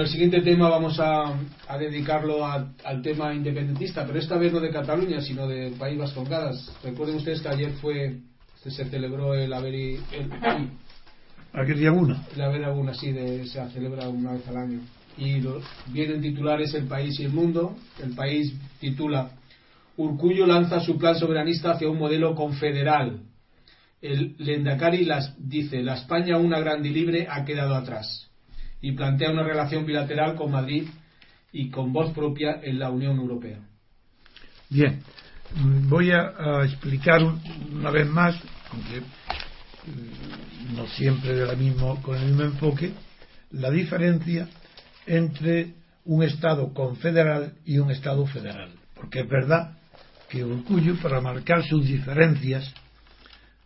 Bueno, el siguiente tema vamos a, dedicarlo al tema independentista, pero esta vez no de Cataluña, sino del País Vascongadas. Recuerden ustedes que ayer fue se celebró el Averi, el, Aquel Aguna. El Averi Aguna, sí, de, se celebra una vez al año. Y lo, vienen titulares El País y el Mundo. El País titula Urcullo lanza su plan soberanista hacia un modelo confederal. El Lendakari las, dice, la España una grande y libre ha quedado atrás y plantea una relación bilateral con Madrid y con voz propia en la Unión Europea. Bien, voy a, explicar una vez más, aunque mm, no siempre de la mismo, con el mismo enfoque, la diferencia entre un Estado confederal y un Estado federal. Porque es verdad que Urcullo, para marcar sus diferencias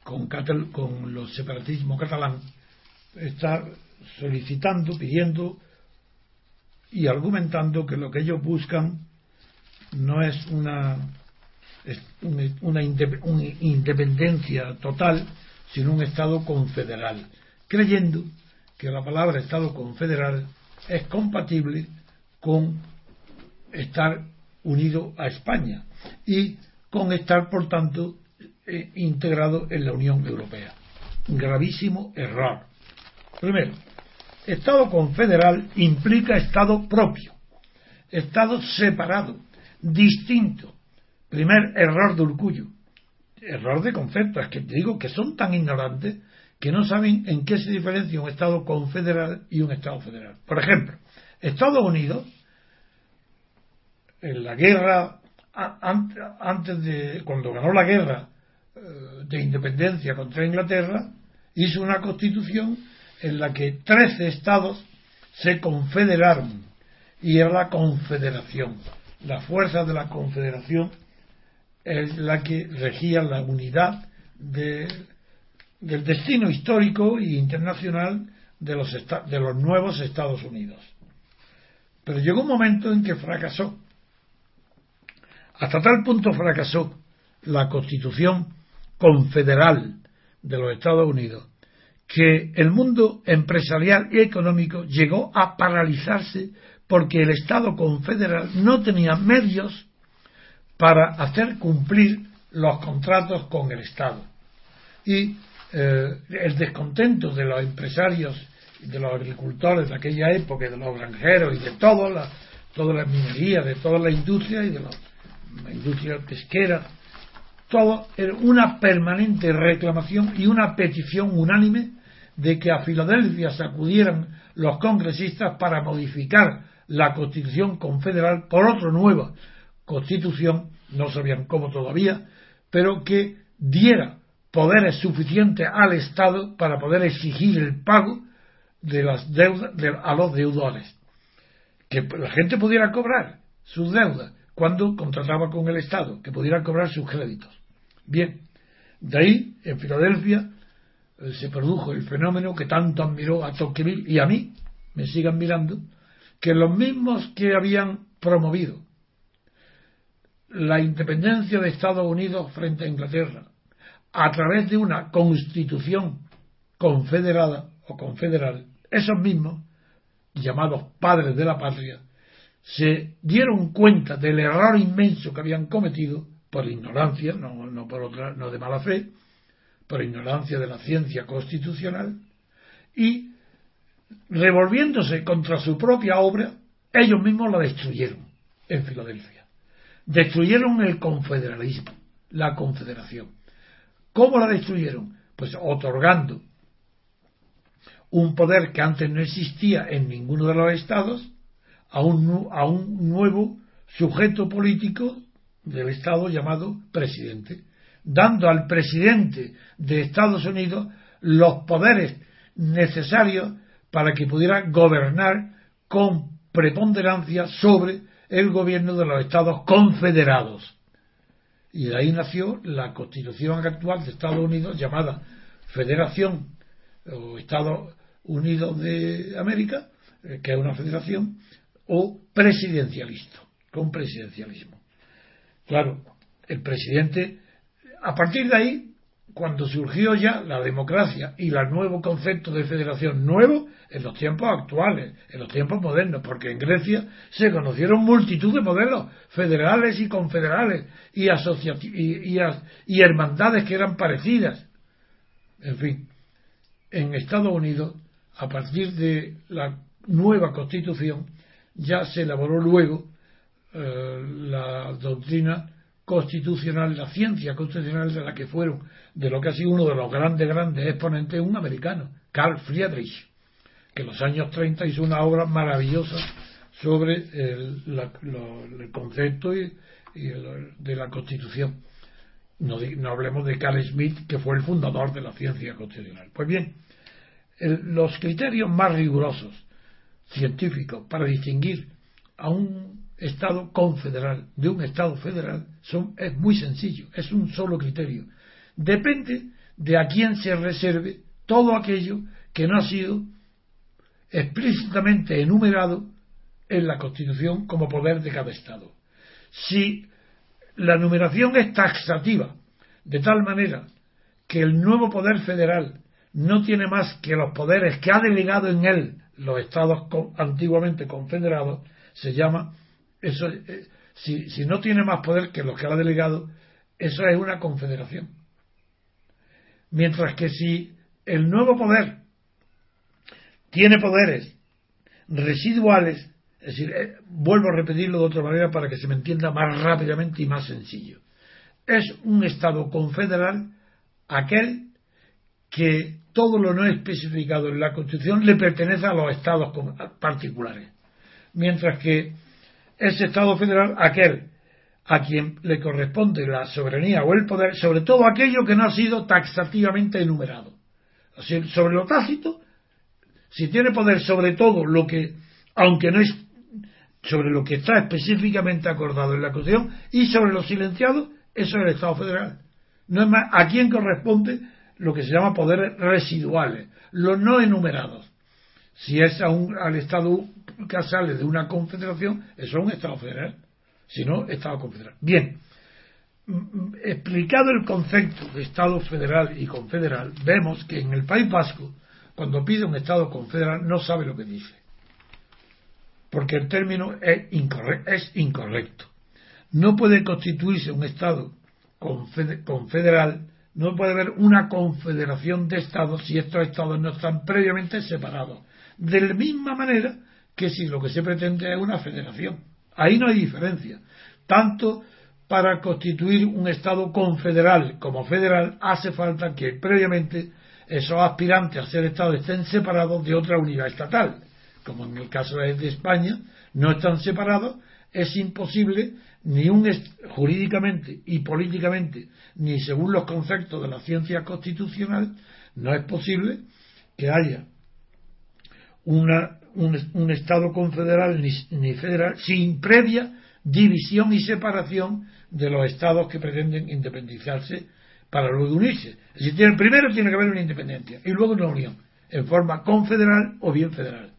con, con los separatismo catalán, está solicitando, pidiendo y argumentando que lo que ellos buscan no es una, una independencia total, sino un Estado confederal, creyendo que la palabra Estado confederal es compatible con estar unido a España y con estar, por tanto, eh, integrado en la Unión Europea. Gravísimo error. Primero, Estado confederal implica Estado propio, Estado separado, distinto. Primer error de Urcullo. Error de concepto. Es que digo que son tan ignorantes que no saben en qué se diferencia un Estado confederal y un Estado federal. Por ejemplo, Estados Unidos, en la guerra, antes de, cuando ganó la guerra eh, de independencia contra Inglaterra, hizo una constitución en la que 13 estados se confederaron y era la confederación. La fuerza de la confederación es la que regía la unidad del destino histórico e internacional de los, de los nuevos Estados Unidos. Pero llegó un momento en que fracasó. Hasta tal punto fracasó la constitución confederal de los Estados Unidos que el mundo empresarial y económico llegó a paralizarse porque el Estado confederal no tenía medios para hacer cumplir los contratos con el Estado. Y eh, el descontento de los empresarios, de los agricultores de aquella época, de los granjeros y de toda la, toda la minería, de toda la industria y de la industria pesquera, todo era una permanente reclamación y una petición unánime de que a Filadelfia se acudieran los congresistas para modificar la constitución confederal por otra nueva constitución, no sabían cómo todavía, pero que diera poderes suficientes al Estado para poder exigir el pago de las deudas a los deudores. Que la gente pudiera cobrar sus deudas cuando contrataba con el Estado, que pudiera cobrar sus créditos. Bien, de ahí, en Filadelfia, eh, se produjo el fenómeno que tanto admiró a Tocqueville y a mí, me sigan mirando, que los mismos que habían promovido la independencia de Estados Unidos frente a Inglaterra a través de una constitución confederada o confederal, esos mismos, llamados padres de la patria, se dieron cuenta del error inmenso que habían cometido por ignorancia, no, no por otra, no de mala fe, por ignorancia de la ciencia constitucional, y revolviéndose contra su propia obra, ellos mismos la destruyeron en Filadelfia. Destruyeron el confederalismo, la confederación. ¿Cómo la destruyeron? Pues otorgando un poder que antes no existía en ninguno de los estados a un, a un nuevo sujeto político del estado llamado presidente dando al presidente de Estados Unidos los poderes necesarios para que pudiera gobernar con preponderancia sobre el gobierno de los Estados confederados. Y de ahí nació la constitución actual de Estados Unidos llamada Federación o Estados Unidos de América, eh, que es una federación, o presidencialista, con presidencialismo. Claro, el presidente a partir de ahí, cuando surgió ya la democracia y el nuevo concepto de federación nuevo en los tiempos actuales, en los tiempos modernos, porque en Grecia se conocieron multitud de modelos federales y confederales y, y, y hermandades que eran parecidas. En fin, en Estados Unidos, a partir de la nueva constitución, ya se elaboró luego eh, la doctrina constitucional, la ciencia constitucional de la que fueron, de lo que ha sido uno de los grandes, grandes exponentes, un americano, Carl Friedrich, que en los años 30 hizo una obra maravillosa sobre el, concepto y, de la constitución. No, hablemos de Carl Smith, que fue el fundador de la ciencia constitucional. Pues bien, los criterios más rigurosos científicos para distinguir a un Estado confederal de un Estado federal son, es muy sencillo, es un solo criterio. Depende de a quién se reserve todo aquello que no ha sido explícitamente enumerado en la Constitución como poder de cada Estado. Si la numeración es taxativa, de tal manera que el nuevo poder federal no tiene más que los poderes que ha delegado en él los estados antiguamente confederados, se llama, eso, eh, si, si no tiene más poder que los que ha delegado, eso es una confederación. Mientras que si el nuevo poder tiene poderes residuales, es decir, eh, vuelvo a repetirlo de otra manera para que se me entienda más rápidamente y más sencillo. Es un Estado confederal aquel que todo lo no especificado en la Constitución le pertenece a los estados particulares. Mientras que ese Estado federal, aquel a quien le corresponde la soberanía o el poder sobre todo aquello que no ha sido taxativamente enumerado. sobre lo tácito, si tiene poder sobre todo lo que, aunque no es sobre lo que está específicamente acordado en la Constitución, y sobre lo silenciado, eso es el Estado federal. No es más, a quién corresponde lo que se llama poderes residuales, los no enumerados. Si es a un, al Estado que sale de una confederación, eso es un Estado federal. Si no, Estado confederal. Bien, explicado el concepto de Estado federal y confederal, vemos que en el País Vasco, cuando pide un Estado confederal, no sabe lo que dice. Porque el término es incorrecto. Es incorrecto. No puede constituirse un Estado confederal no puede haber una confederación de estados si estos estados no están previamente separados. De la misma manera que si lo que se pretende es una federación. Ahí no hay diferencia. Tanto para constituir un estado confederal como federal hace falta que previamente esos aspirantes a ser estados estén separados de otra unidad estatal. Como en el caso de España, no están separados, es imposible ni un jurídicamente y políticamente, ni según los conceptos de la ciencia constitucional, no es posible que haya una, un, Estado confederal ni, federal sin previa división y separación de los Estados que pretenden independizarse para luego unirse. Es primero tiene que haber una independencia y luego una unión, en forma confederal o bien federal.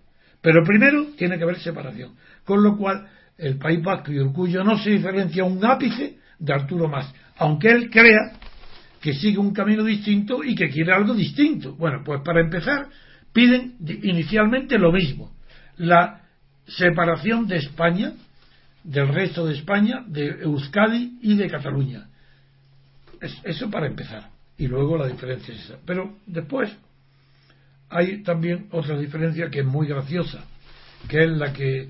Pero primero tiene que haber separación. Con lo cual, el País Vasco y Orgullo no se diferencia un ápice de Arturo Más, aunque él crea que sigue un camino distinto y que quiere algo distinto. Bueno, pues para empezar, piden inicialmente lo mismo, la separación de España, del resto de España, de Euskadi y de Cataluña. eso para empezar. Y luego la diferencia es esa. Pero después hay también otra diferencia que es muy graciosa, que es la que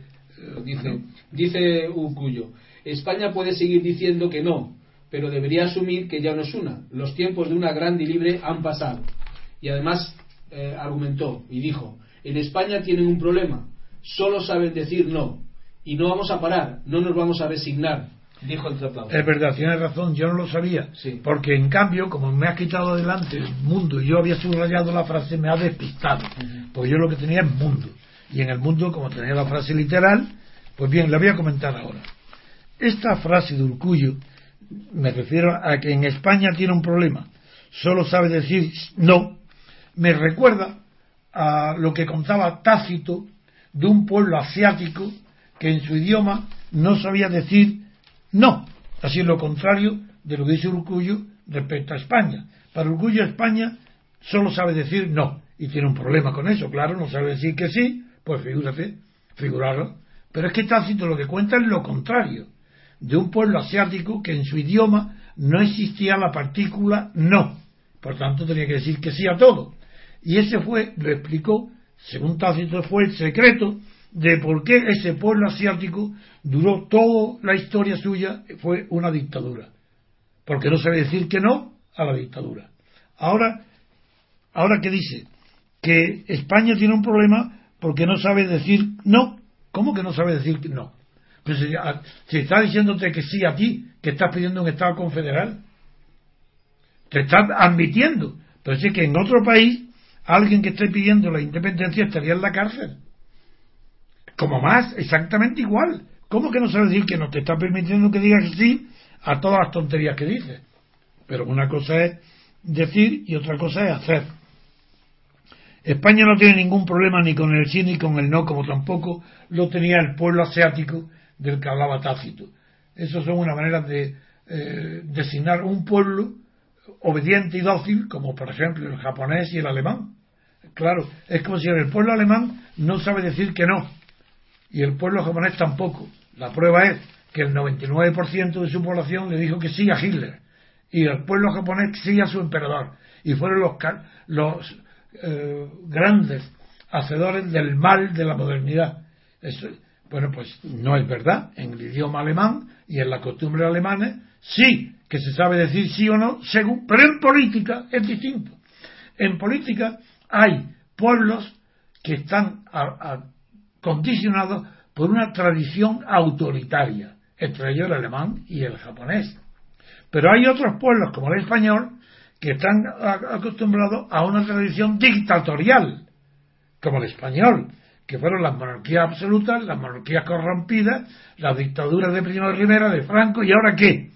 Dice, dice Ucuyo, España puede seguir diciendo que no, pero debería asumir que ya no es una. Los tiempos de una grande y libre han pasado. Y además eh, argumentó y dijo, en España tienen un problema, solo saben decir no. Y no vamos a parar, no nos vamos a resignar, dijo el tratado. Es verdad, tienes razón, yo no lo sabía. Porque en cambio, como me ha quitado adelante el mundo y yo había subrayado la frase, me ha despistado. Porque yo lo que tenía es mundo y en el mundo, como tenía la frase literal, pues bien, la voy a comentar ahora. Esta frase de Urcullo, me refiero a que en España tiene un problema, solo sabe decir no, me recuerda a lo que contaba Tácito de un pueblo asiático que en su idioma no sabía decir no, así es lo contrario de lo que dice Urcullo respecto a España. para orgullo España solo sabe decir no. Y tiene un problema con eso, claro, no sabe decir que sí, pues figúrate, figurarlo. Pero es que Tácito lo que cuenta es lo contrario, de un pueblo asiático que en su idioma no existía la partícula no. Por tanto, tenía que decir que sí a todo. Y ese fue, lo explicó, según Tácito, fue el secreto de por qué ese pueblo asiático duró toda la historia suya, fue una dictadura. Porque no sabe decir que no a la dictadura. Ahora, ahora que dice que España tiene un problema porque no sabe decir no. ¿Cómo que no sabe decir no? Pues si, está diciéndote que sí a ti, que estás pidiendo un Estado confederal, te estás admitiendo. Pero es que en otro país, alguien que esté pidiendo la independencia estaría en la cárcel. Como más, exactamente igual. ¿Cómo que no sabe decir que no te está permitiendo que digas sí a todas las tonterías que dices? Pero una cosa es decir y otra cosa es hacer. España no tiene ningún problema ni con el sí ni con el no, como tampoco lo tenía el pueblo asiático del que hablaba Tácito. Eso son una manera de eh, designar un pueblo obediente y dócil, como por ejemplo el japonés y el alemán. Claro, es como si el pueblo alemán no sabe decir que no, y el pueblo japonés tampoco. La prueba es que el 99% de su población le dijo que sí a Hitler y el pueblo japonés sí a su emperador y fueron los, los eh, grandes hacedores del mal de la modernidad. bueno, pues no es verdad. En el idioma alemán y en la costumbre alemana sí que se sabe decir sí o no, según, pero en política es distinto. En política hay pueblos que están condicionados por una tradición autoritaria, entre ellos el alemán y el japonés. Pero hay otros pueblos, como el español, que están acostumbrados a una tradición dictatorial, como el español, que fueron las monarquías absolutas, las monarquías corrompidas, las dictaduras de Primo de Rivera, de Franco, y ahora qué?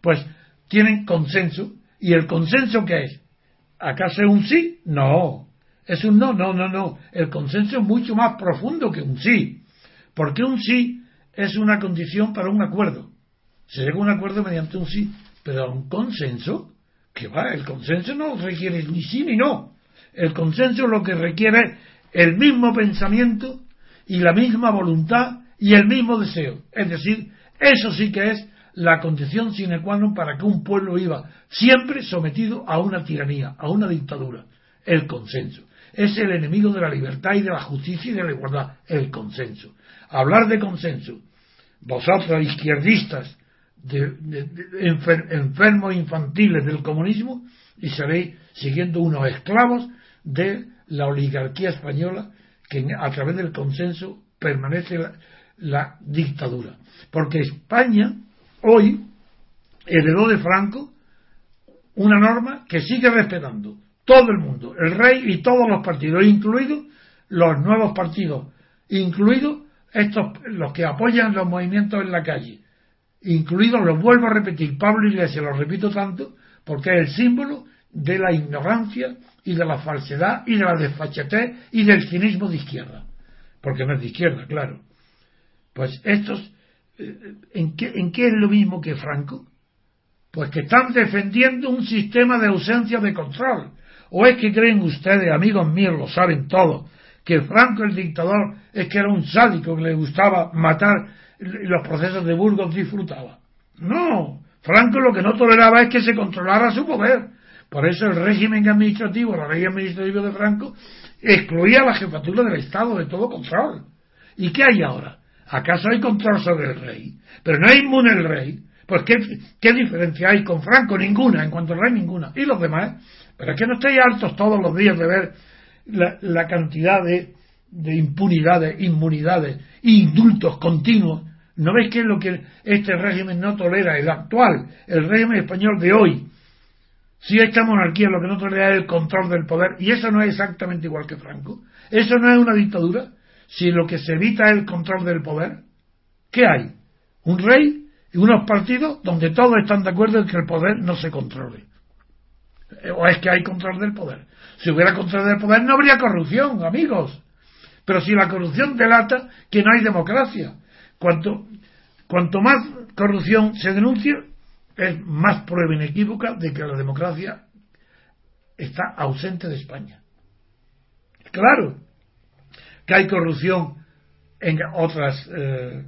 Pues tienen consenso. ¿Y el consenso qué es? ¿Acaso es un sí? No. ¿Es un no? No, no, no. El consenso es mucho más profundo que un sí. Porque un sí es una condición para un acuerdo. Se llega a un acuerdo mediante un sí, pero un consenso, que va, el consenso no requiere ni sí ni no. El consenso lo que requiere el mismo pensamiento y la misma voluntad y el mismo deseo. Es decir, eso sí que es la condición sine qua non para que un pueblo iba siempre sometido a una tiranía, a una dictadura. El consenso. Es el enemigo de la libertad y de la justicia y de la igualdad. El consenso. Hablar de consenso. Vosotros, izquierdistas, de, enfermos infantiles del comunismo, y seréis siguiendo unos esclavos de la oligarquía española que a través del consenso permanece la dictadura. Porque España hoy heredó de Franco una norma que sigue respetando todo el mundo, el rey y todos los partidos, incluidos los nuevos partidos, incluidos estos los que apoyan los movimientos en la calle, incluidos, los vuelvo a repetir, Pablo Iglesias, lo repito tanto, porque es el símbolo de la ignorancia y de la falsedad y de la desfachatez y del cinismo de izquierda. Porque no es de izquierda, claro. Pues estos ¿en qué, ¿en qué es lo mismo que Franco? Pues que están defendiendo un sistema de ausencia de control. ¿O es que creen ustedes, amigos míos, lo saben todos, que Franco el dictador es que era un sádico que le gustaba matar los procesos de Burgos disfrutaba? No, Franco lo que no toleraba es que se controlara su poder. Por eso el régimen administrativo, la ley administrativa de Franco, excluía la jefatura del Estado de todo control. ¿Y qué hay ahora? ¿Acaso hay control sobre el rey? Pero no es inmune el rey. Pues ¿qué, diferencia hay con Franco? Ninguna, en cuanto al rey ninguna. ¿Y los demás? Pero es que no estáis hartos todos los días de ver la, cantidad de, de, impunidades, inmunidades indultos continuos. ¿No veis que es lo que este régimen no tolera, el actual, el régimen español de hoy? Si esta monarquía lo que no tolera es el control del poder, y eso no es exactamente igual que Franco, eso no es una dictadura, si lo que se evita es el control del poder, ¿qué hay? Un rey y unos partidos donde todos están de acuerdo en que el poder no se controle. ¿O es que hay control del poder? Si hubiera control del poder no habría corrupción, amigos. Pero si la corrupción delata que no hay democracia. Cuanto, cuanto más corrupción se denuncia, es más prueba inequívoca de que la democracia está ausente de España. Claro que hay corrupción en otras eh,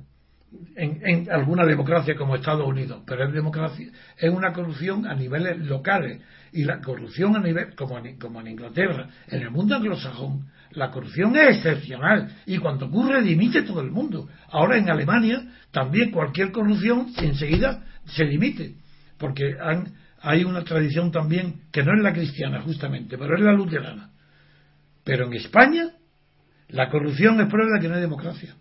en, en, alguna democracia como Estados Unidos, pero es democracia, es una corrupción a niveles locales y la corrupción a nivel como en, como en Inglaterra, en el mundo anglosajón, la corrupción es excepcional y cuando ocurre dimite todo el mundo. Ahora en Alemania también cualquier corrupción enseguida se dimite, porque han, hay una tradición también que no es la cristiana justamente, pero es la luterana. Pero en España la corrupción es prueba de que no hay democracia.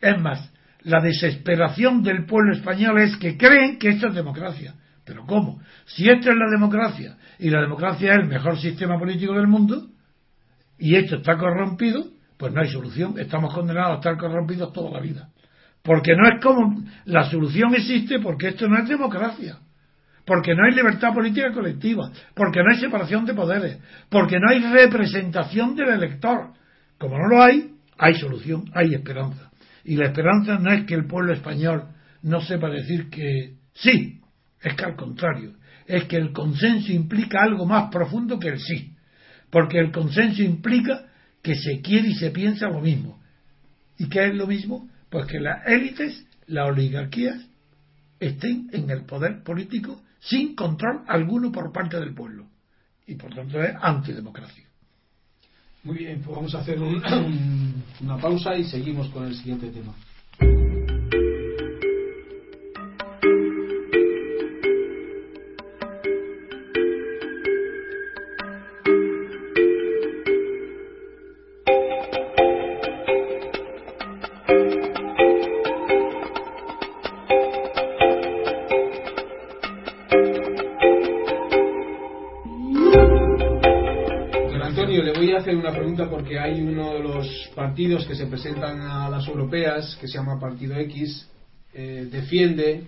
Es más, la desesperación del pueblo español es que creen que esto es democracia. Pero ¿cómo? Si esto es la democracia y la democracia es el mejor sistema político del mundo y esto está corrompido, pues no hay solución. Estamos condenados a estar corrompidos toda la vida. Porque no es como la solución existe porque esto no es democracia. Porque no hay libertad política colectiva, porque no hay separación de poderes, porque no hay representación del elector. Como no lo hay, hay solución, hay esperanza. Y la esperanza no es que el pueblo español no sepa decir que sí, es que al contrario, es que el consenso implica algo más profundo que el sí, porque el consenso implica que se quiere y se piensa lo mismo. ¿Y qué es lo mismo? Pues que las élites, las oligarquías, estén en el poder político sin control alguno por parte del pueblo. Y por tanto es antidemocracia. Muy bien, pues vamos a hacer un, una pausa y seguimos con el siguiente tema. Porque hay uno de los partidos que se presentan a las europeas, que se llama Partido X, eh, defiende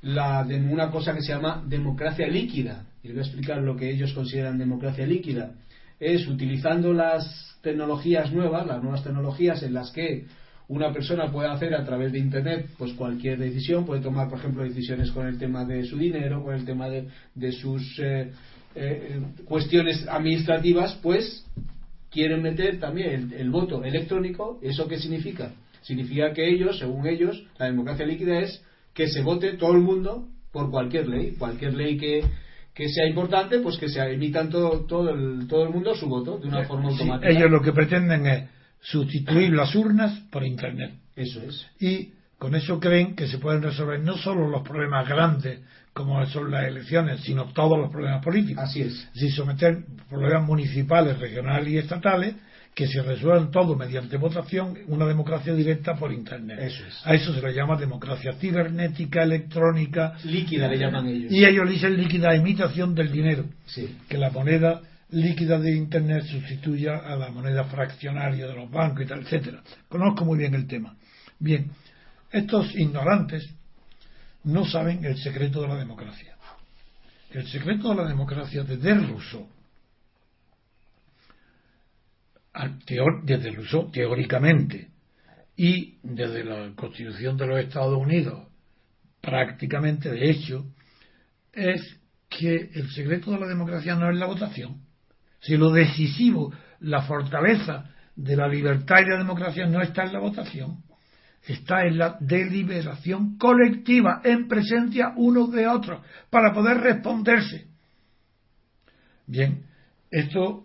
la, de una cosa que se llama democracia líquida. Y le voy a explicar lo que ellos consideran democracia líquida. Es utilizando las tecnologías nuevas, las nuevas tecnologías en las que una persona puede hacer a través de Internet pues cualquier decisión, puede tomar, por ejemplo, decisiones con el tema de su dinero, con el tema de, de sus eh, eh, cuestiones administrativas, pues quieren meter también el, voto electrónico. ¿Eso qué significa? Significa que ellos, según ellos, la democracia líquida es que se vote todo el mundo por cualquier ley, cualquier ley que, que sea importante, pues que se emitan todo, todo, el, todo el mundo su voto de una forma automática. ellos lo que pretenden es sustituir las urnas por Internet. Eso es. Y con eso creen que se pueden resolver no solo los problemas grandes como son las elecciones, sino todos los problemas políticos. Así es. Si someter problemas municipales, regionales y estatales que se resuelvan todos mediante votación, una democracia directa por Internet. Eso es. A eso se le llama democracia cibernética, electrónica. Líquida le llaman ellos. Y ellos dicen líquida imitación del dinero. Sí. Que la moneda líquida de Internet sustituya a la moneda fraccionaria de los bancos y tal, etcétera. Conozco muy bien el tema. Bien, estos ignorantes no saben el secreto de la democracia. El secreto de la democracia desde Rousseau, desde Rousseau teóricamente y desde la Constitución de los Estados Unidos prácticamente de hecho es que el secreto de la democracia no es la votación. Si lo decisivo, la fortaleza de la libertad y la democracia no está en la votación, está en la deliberación colectiva, en presencia unos de otros, para poder responderse. Bien, esto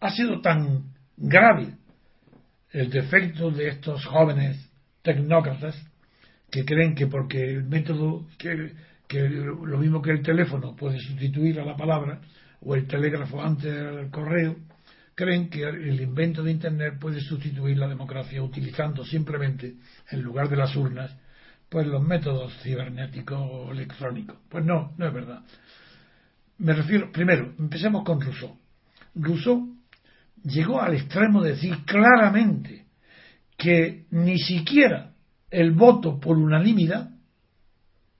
ha sido tan grave el defecto de estos jóvenes tecnócratas que creen que porque el método, que, lo mismo que el teléfono puede sustituir a la palabra, o el telégrafo antes del correo, creen que el invento de Internet puede sustituir la democracia utilizando simplemente, en lugar de las urnas, pues los métodos cibernéticos o electrónicos. Pues no, no es verdad. Me refiero, primero, empecemos con Rousseau. Rousseau llegó al extremo de decir claramente que ni siquiera el voto por unanimidad,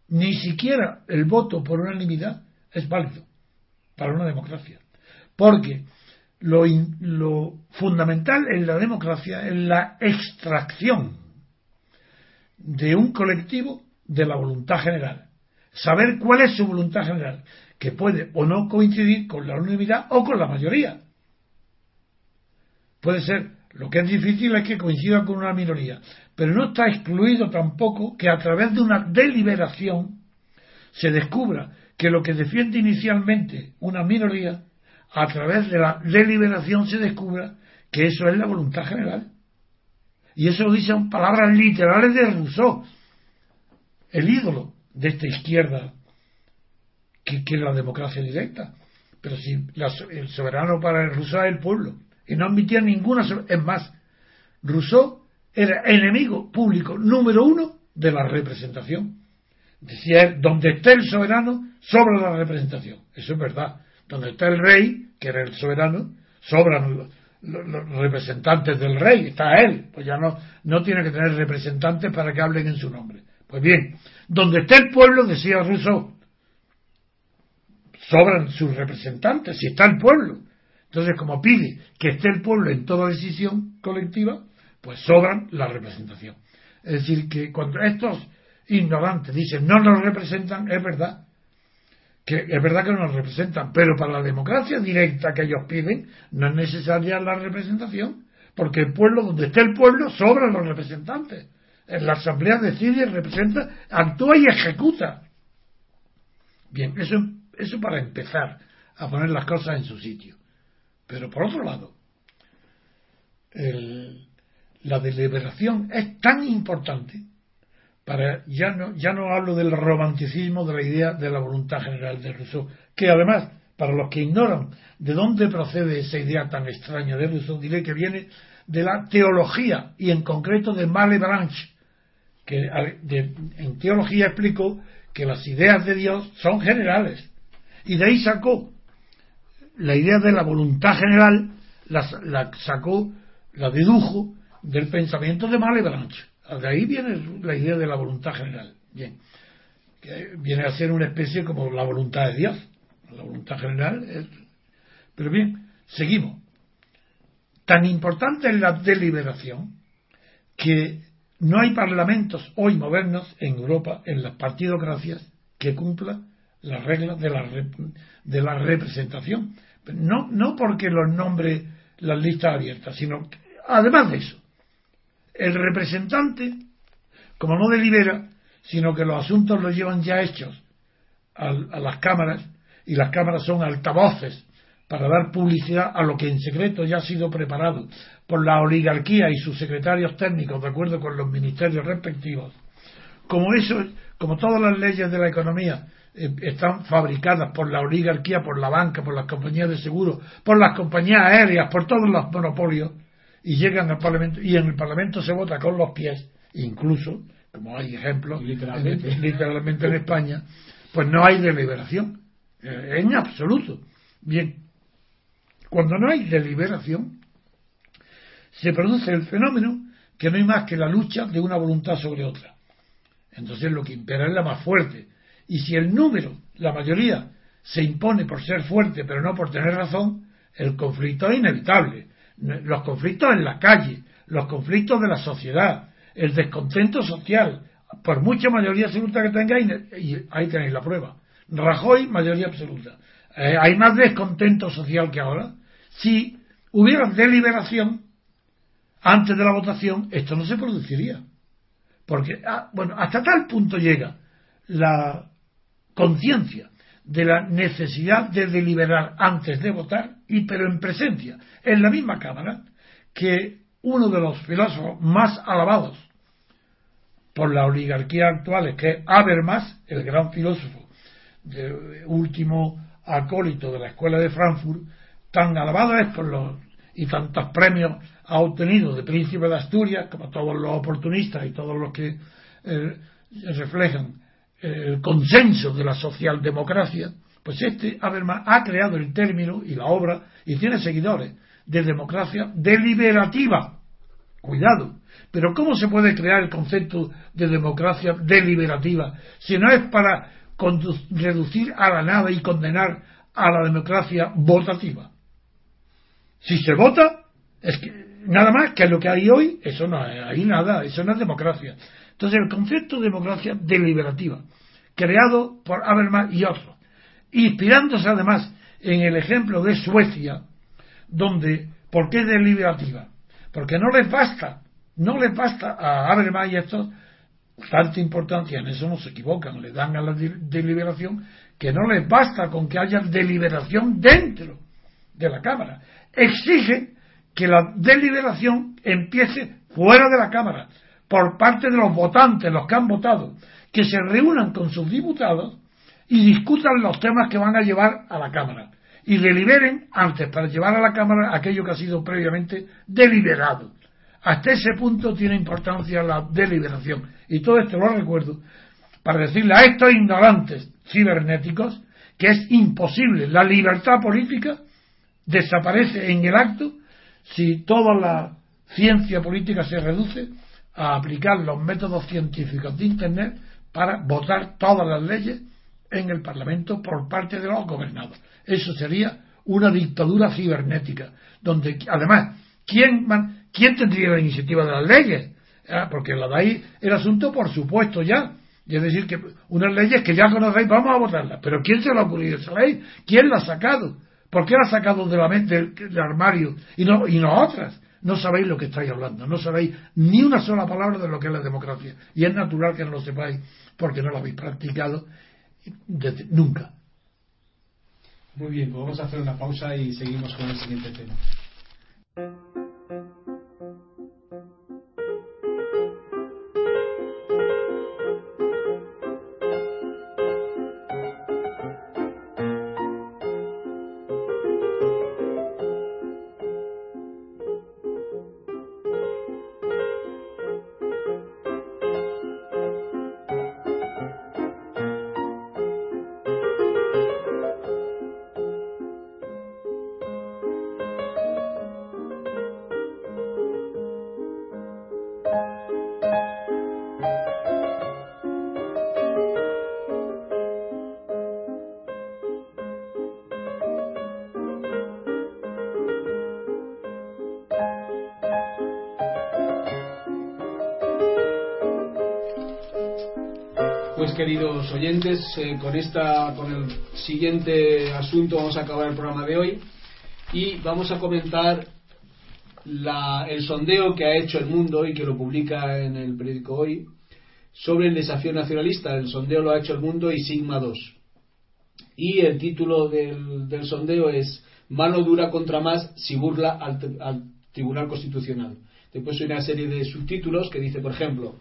ni siquiera el voto por unanimidad es válido para una democracia. Porque lo, fundamental en la democracia es la extracción de un colectivo de la voluntad general. saber cuál es su voluntad general, que puede o no coincidir con la unanimidad o con la mayoría. Puede ser, lo que es difícil es que coincida con una minoría, pero no está excluido tampoco que a través de una deliberación se descubra que lo que defiende inicialmente una minoría, a través de la deliberación se descubra que eso es la voluntad general. Y eso lo dicen palabras literales de Rousseau, el ídolo de esta izquierda que, es la democracia directa. Pero si el soberano para el Rousseau es el pueblo, y no admitía ninguna. Es más, Rousseau era enemigo público número uno de la representación. Decía donde esté el soberano, sobra la representación. Eso es verdad. Donde está el rey, que era el soberano, sobran los, representantes del rey. Está él. Pues ya no, no tiene que tener representantes para que hablen en su nombre. Pues bien, donde esté el pueblo, decía Rousseau, sobran sus representantes, si está el pueblo. Entonces, como pide que esté el pueblo en toda decisión colectiva, pues sobran la representación. Es decir, que cuando estos ignorantes dicen no nos representan, es verdad. Que es verdad que no nos representan, pero para la democracia directa que ellos piden, no es necesaria la representación, porque el pueblo, donde esté el pueblo, sobran los representantes. En la asamblea decide, representa, actúa y ejecuta. Bien, eso, eso para empezar a poner las cosas en su sitio. Pero por otro lado, la deliberación es tan importante para ya no ya no hablo del romanticismo de la idea de la voluntad general de Rousseau que además para los que ignoran de dónde procede esa idea tan extraña de Rousseau diré que viene de la teología y en concreto de Malebranche que en teología explicó que las ideas de Dios son generales y de ahí sacó la idea de la voluntad general la, sacó, la dedujo del pensamiento de Malebranche. De ahí viene la idea de la voluntad general. Bien. Que viene a ser una especie como la voluntad de Dios. La voluntad general. Pero bien, seguimos. Tan importante es la deliberación que no hay parlamentos hoy modernos en Europa, en las partidocracias, que cumplan las reglas de la, de la representación. No, no porque los nombre las listas abiertas, sino además de eso, el representante, como no delibera, sino que los asuntos los llevan ya hechos a, a las cámaras, y las cámaras son altavoces para dar publicidad a lo que en secreto ya ha sido preparado por la oligarquía y sus secretarios técnicos, de acuerdo con los ministerios respectivos. Como eso, como todas las leyes de la economía eh, están fabricadas por la oligarquía, por la banca, por las compañías de seguro, por las compañías aéreas, por todos los monopolios, y llegan al Parlamento, y en el Parlamento se vota con los pies, incluso, como hay ejemplos, literalmente, en, literalmente en España, pues no hay deliberación, eh, en absoluto. Bien, cuando no hay deliberación, se produce el fenómeno que no hay más que la lucha de una voluntad sobre otra. Entonces lo que impera es la más fuerte, y si el número, la mayoría, se impone por ser fuerte pero no por tener razón, el conflicto es inevitable. Los conflictos en la calle, los conflictos de la sociedad, el descontento social, por mucha mayoría absoluta que tengáis, y ahí tenéis la prueba. Rajoy, mayoría absoluta. Eh, hay más descontento social que ahora. Si hubiera deliberación antes de la votación, esto no se produciría. Porque, ah, bueno, hasta tal punto llega la conciencia de la necesidad de deliberar antes de votar, y pero en presencia, en la misma Cámara, que uno de los filósofos más alabados por la oligarquía actual, que es Habermas, el gran filósofo, de, último acólito de la Escuela de Frankfurt, tan alabado es por los y tantos premios ha obtenido de príncipe de Asturias, como todos los oportunistas y todos los que eh, reflejan el consenso de la socialdemocracia, pues este Habermas ha creado el término y la obra y tiene seguidores de democracia deliberativa. Cuidado. Pero ¿cómo se puede crear el concepto de democracia deliberativa si no es para reducir a la nada y condenar a la democracia votativa? Si se vota, es que nada más que lo que hay hoy, eso no hay nada, eso no es democracia. Entonces, el concepto de democracia deliberativa, creado por Habermas y otros, inspirándose además en el ejemplo de Suecia, donde, ¿por qué deliberativa? Porque no les basta, no les basta a Habermas y estos tanta importancia, en eso no se equivocan, le dan a la deliberación que no les basta con que haya deliberación dentro de la Cámara. Exige que la deliberación empiece fuera de la Cámara, por parte de los votantes, los que han votado, que se reúnan con sus diputados y discutan los temas que van a llevar a la Cámara y deliberen antes para llevar a la Cámara aquello que ha sido previamente deliberado. Hasta ese punto tiene importancia la deliberación. Y todo esto lo recuerdo para decirle a estos ignorantes cibernéticos que es imposible. La libertad política desaparece en el acto si toda la ciencia política se reduce a aplicar los métodos científicos de Internet para votar todas las leyes en el Parlamento por parte de los gobernados. Eso sería una dictadura cibernética, donde además, ¿quién, ¿quién tendría la iniciativa de las leyes? Ah, porque la ahí el asunto, por supuesto, ya. Es decir, que unas leyes que ya conocéis, vamos a votarlas. Pero ¿quién se le ha ocurrido esa ley? ¿Quién la ha sacado? ¿Por qué la ha sacado de la mente del, armario y no, y no otras? No sabéis lo que estáis hablando, no sabéis ni una sola palabra de lo que es la democracia. Y es natural que no lo sepáis porque no lo habéis practicado nunca. Muy bien, pues vamos a hacer una pausa y seguimos con el siguiente tema. Queridos oyentes, eh, con esta, con el siguiente asunto vamos a acabar el programa de hoy y vamos a comentar el sondeo que ha hecho el mundo y que lo publica en el periódico hoy sobre el desafío nacionalista. El sondeo lo ha hecho el mundo y Sigma 2. Y el título del, sondeo es Mano dura contra más si burla al, al Tribunal Constitucional. Después hay una serie de subtítulos que dice, por ejemplo,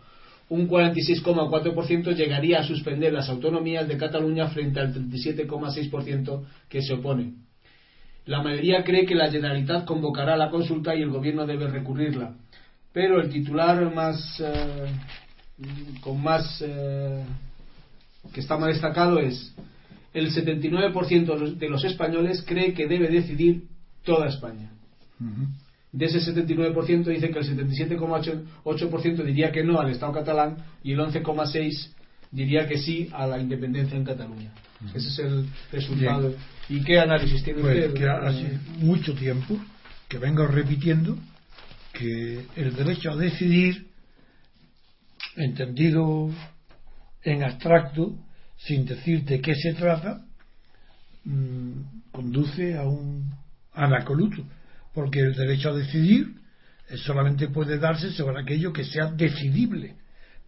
un 46,4% llegaría a suspender las autonomías de Cataluña frente al 37,6% que se opone. La mayoría cree que la Generalitat convocará la consulta y el gobierno debe recurrirla. Pero el titular más eh, con más eh, que está más destacado es el 79% de los españoles cree que debe decidir toda España. De ese 79% dice que el 77,8% diría que no al Estado catalán y el 11,6% diría que sí a la independencia en Cataluña. Ese es el resultado. ¿Y qué análisis tiene pues usted? Que hace mucho tiempo que vengo repitiendo que el derecho a decidir, entendido en abstracto, sin decir de qué se trata, mm, conduce a un anacoluto porque el derecho a decidir solamente puede darse sobre aquello que sea decidible,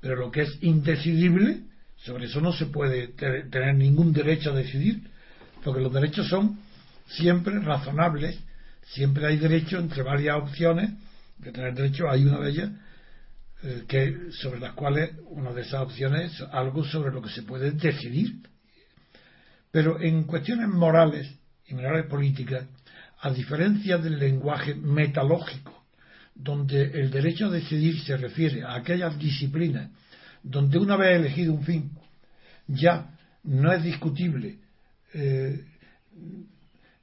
pero lo que es indecidible, sobre eso no se puede tener ningún derecho a decidir, porque los derechos son siempre razonables, siempre hay derecho entre varias opciones de tener derecho, hay una de ellas eh, que sobre las cuales una de esas opciones es algo sobre lo que se puede decidir. Pero en cuestiones morales y morales políticas, a diferencia del lenguaje metalógico, donde el derecho a decidir se refiere a aquellas disciplinas donde una vez elegido un fin ya no es discutible eh,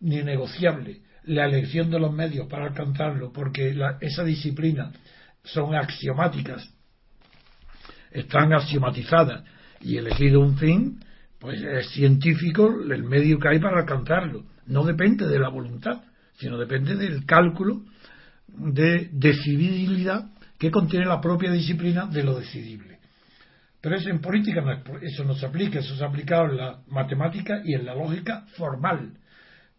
ni negociable la elección de los medios para alcanzarlo, porque esa disciplina son axiomáticas, están axiomatizadas y elegido un fin, pues es científico el medio que hay para alcanzarlo, no depende de la voluntad sino depende del cálculo de decidibilidad que contiene la propia disciplina de lo decidible. Pero eso en política no, eso no se aplica, eso se ha aplicado en la matemática y en la lógica formal.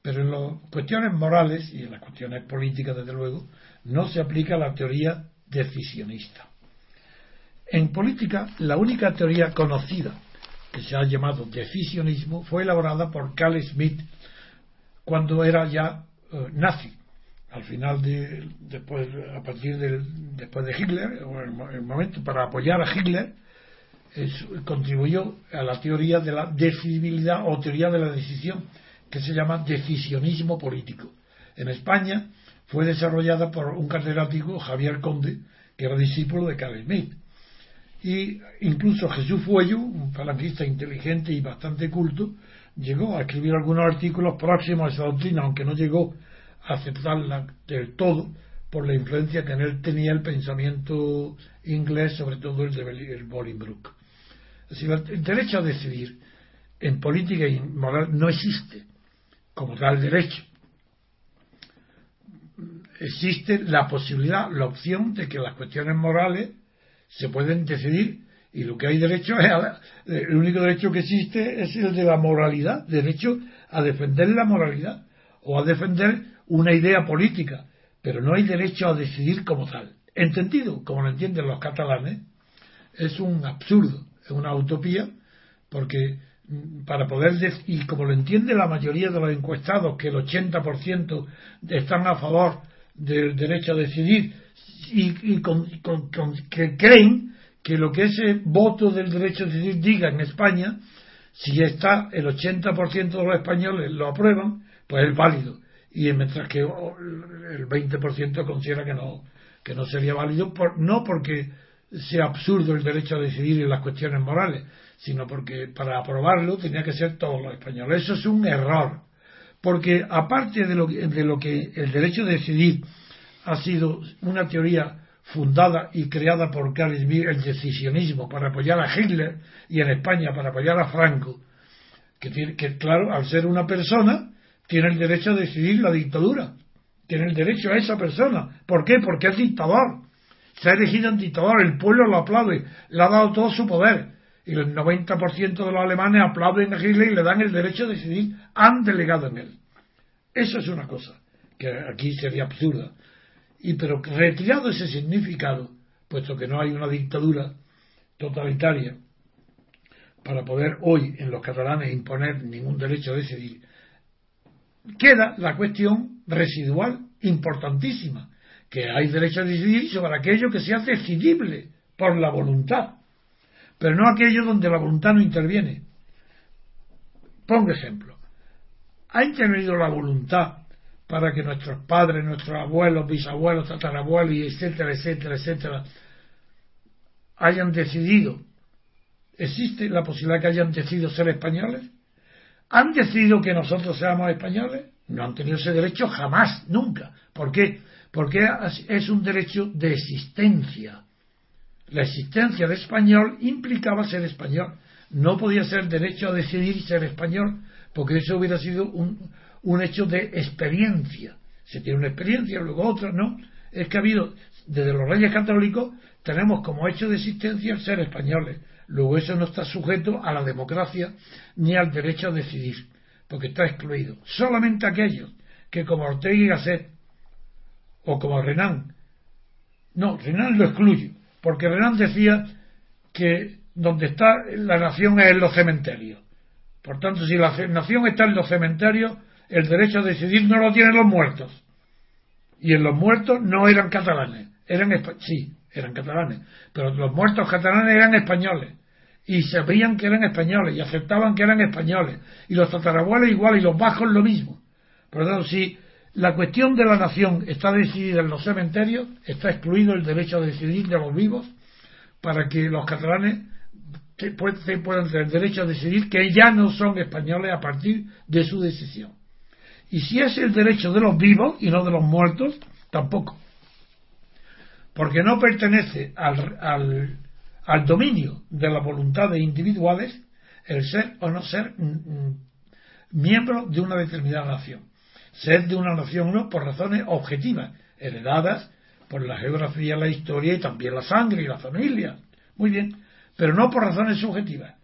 Pero en las cuestiones morales y en las cuestiones políticas, desde luego, no se aplica la teoría decisionista. En política, la única teoría conocida que se ha llamado decisionismo fue elaborada por Carl Smith cuando era ya eh, nazi al final de después a partir del después de Hitler o el, momento para apoyar a Hitler contribuyó a la teoría de la decidibilidad o teoría de la decisión que se llama decisionismo político. En España fue desarrollada por un catedrático Javier Conde que era discípulo de Carl Smith y incluso Jesús Fuello un falangista inteligente y bastante culto llegó a escribir algunos artículos próximos a esa doctrina aunque no llegó aceptarla del todo por la influencia que en él tenía el pensamiento inglés, sobre todo el de Bolingbroke. el derecho a decidir en política y moral no existe como tal derecho. Existe la posibilidad, la opción de que las cuestiones morales se pueden decidir y lo que hay derecho es el único derecho que existe es el de la moralidad, derecho a defender la moralidad o a defender una idea política, pero no hay derecho a decidir como tal. Entendido, como lo entienden los catalanes, es un absurdo, es una utopía, porque mm, para poder y como lo entiende la mayoría de los encuestados, que el 80% están a favor del derecho a decidir y, que creen que lo que ese voto del derecho a decidir diga en España, si está el 80% de los españoles lo aprueban, pues es válido. Y mientras que el 20% considera que no que no sería válido por, no porque sea absurdo el derecho a decidir en las cuestiones morales sino porque para aprobarlo tenía que ser todos los españoles. Eso es un error porque aparte de lo, de lo que el derecho a decidir ha sido una teoría fundada y creada por Carl Smith el decisionismo para apoyar a Hitler y en España para apoyar a Franco que, tiene, que claro al ser una persona tiene el derecho a decidir la dictadura. Tiene el derecho a esa persona. ¿Por qué? Porque es dictador. Se ha elegido en dictador, el pueblo lo aplaude, le ha dado todo su poder. Y el 90% de los alemanes aplauden a Hitler y le dan el derecho a decidir, han delegado en él. Eso es una cosa que aquí sería absurda. Y pero retirado ese significado, puesto que no hay una dictadura totalitaria para poder hoy en los catalanes imponer ningún derecho a decidir, queda la cuestión residual importantísima, que hay derecho a decidir sobre aquello que sea decidible por la voluntad, pero no aquello donde la voluntad no interviene. Pongo ejemplo. ¿Ha intervenido la voluntad para que nuestros padres, nuestros abuelos, bisabuelos, tatarabuelos, etcétera, etcétera, etcétera, hayan decidido? ¿Existe la posibilidad que hayan decidido ser españoles? ¿Han decidido que nosotros seamos españoles? No han tenido ese derecho jamás, nunca. ¿Por qué? Porque es un derecho de existencia. La existencia de español implicaba ser español. No podía ser derecho a decidir ser español, porque eso hubiera sido un, un hecho de experiencia. Se tiene una experiencia, luego otra, ¿no? Es que ha habido, desde los reyes católicos, tenemos como hecho de existencia ser españoles. Luego eso no está sujeto a la democracia ni al derecho a decidir, porque está excluido. Solamente aquellos que como Ortega y Gasset o como Renan, no, Renan lo excluye, porque Renan decía que donde está la nación es en los cementerios. Por tanto, si la nación está en los cementerios, el derecho a decidir no lo tienen los muertos. Y en los muertos no eran catalanes, eran sí, eran catalanes, pero los muertos catalanes eran españoles y sabían que eran españoles y aceptaban que eran españoles y los tatarabuelos igual y los bajos lo mismo. Por lo tanto, si la cuestión de la nación está decidida en los cementerios, está excluido el derecho a decidir de los vivos para que los catalanes puedan tener derecho a decidir que ya no son españoles a partir de su decisión. Y si es el derecho de los vivos y no de los muertos, tampoco. Porque no pertenece al al dominio de las voluntades individuales el ser o no ser mm, mm, miembro de una determinada nación. Ser de una nación no por razones objetivas, heredadas por la geografía, la historia y también la sangre y la familia. Muy bien, pero no por razones subjetivas.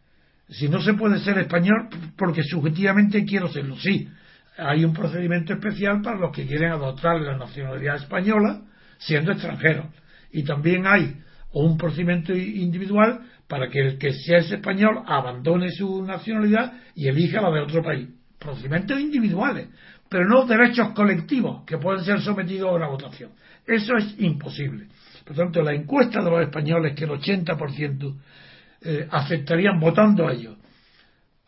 Si no se puede ser español porque subjetivamente quiero serlo, sí. Hay un procedimiento especial para los que quieren adoptar la nacionalidad española siendo extranjeros. Y también hay un procedimiento individual para que el que sea español abandone su nacionalidad y elija la de otro país. Procedimientos individuales, pero no derechos colectivos que pueden ser sometidos a una votación. Eso es imposible. Por tanto, la encuesta de los españoles que el 80% eh, aceptarían votando a ellos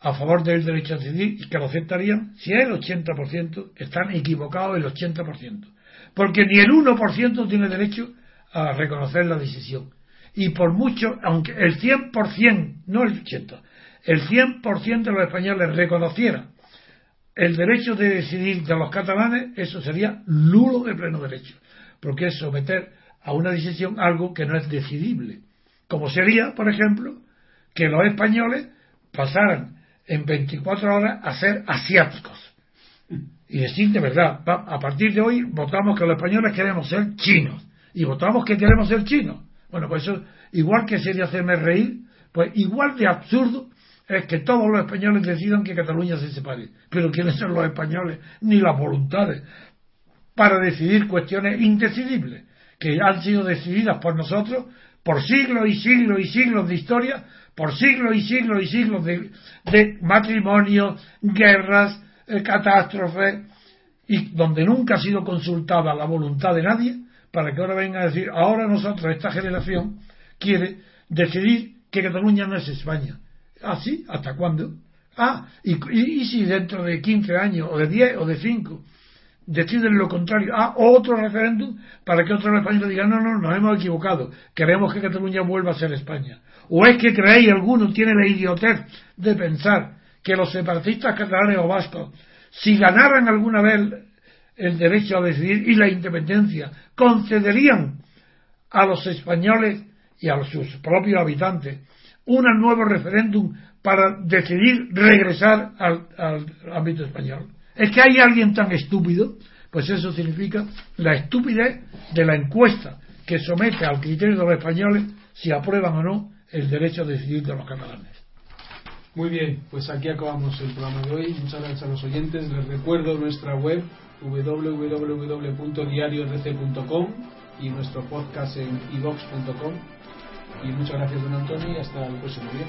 a favor del derecho a decidir y que lo aceptarían, si el 80%, están equivocados el 80%. Porque ni el 1% tiene derecho a reconocer la decisión. Y por mucho, aunque el 100%, no el 80%, el 100% de los españoles reconociera el derecho de decidir de los catalanes, eso sería nulo de pleno derecho. Porque es someter a una decisión algo que no es decidible. Como sería, por ejemplo, que los españoles pasaran en 24 horas a ser asiáticos. Y decir de verdad, a partir de hoy votamos que los españoles queremos ser chinos. Y votamos que queremos ser chinos. Bueno, pues eso, igual que sería hacerme reír, pues igual de absurdo es que todos los españoles decidan que Cataluña se separe. Pero ¿quiénes son los españoles? Ni las voluntades para decidir cuestiones indecidibles, que han sido decididas por nosotros por siglos y siglos y siglos de historia, por siglos y siglos y siglos de, de matrimonio, guerras, eh, catástrofes, y donde nunca ha sido consultada la voluntad de nadie, para que ahora venga a decir, ahora nosotros, esta generación, quiere decidir que Cataluña no es España. ¿Ah, sí? ¿Hasta cuándo? Ah, y, y, y si dentro de 15 años, o de 10, o de 5, deciden lo contrario, ah, otro referéndum para que otros españoles digan, no, no, nos hemos equivocado, queremos que Cataluña vuelva a ser España. ¿O es que creéis alguno tiene la idiotez de pensar que los separatistas catalanes o vascos, si ganaran alguna vez el derecho a decidir y la independencia, concederían a los españoles y a sus propios habitantes un nuevo referéndum para decidir regresar al, al ámbito español? ¿Es que hay alguien tan estúpido? Pues eso significa la estupidez de la encuesta que somete al criterio de los españoles si aprueban o no el derecho a decidir de los catalanes. Muy bien, pues aquí acabamos el programa de hoy. Muchas gracias a los oyentes. Les recuerdo nuestra web www.diariorc.com y nuestro podcast en ivox.com. Y muchas gracias, don Antonio, y hasta el próximo día.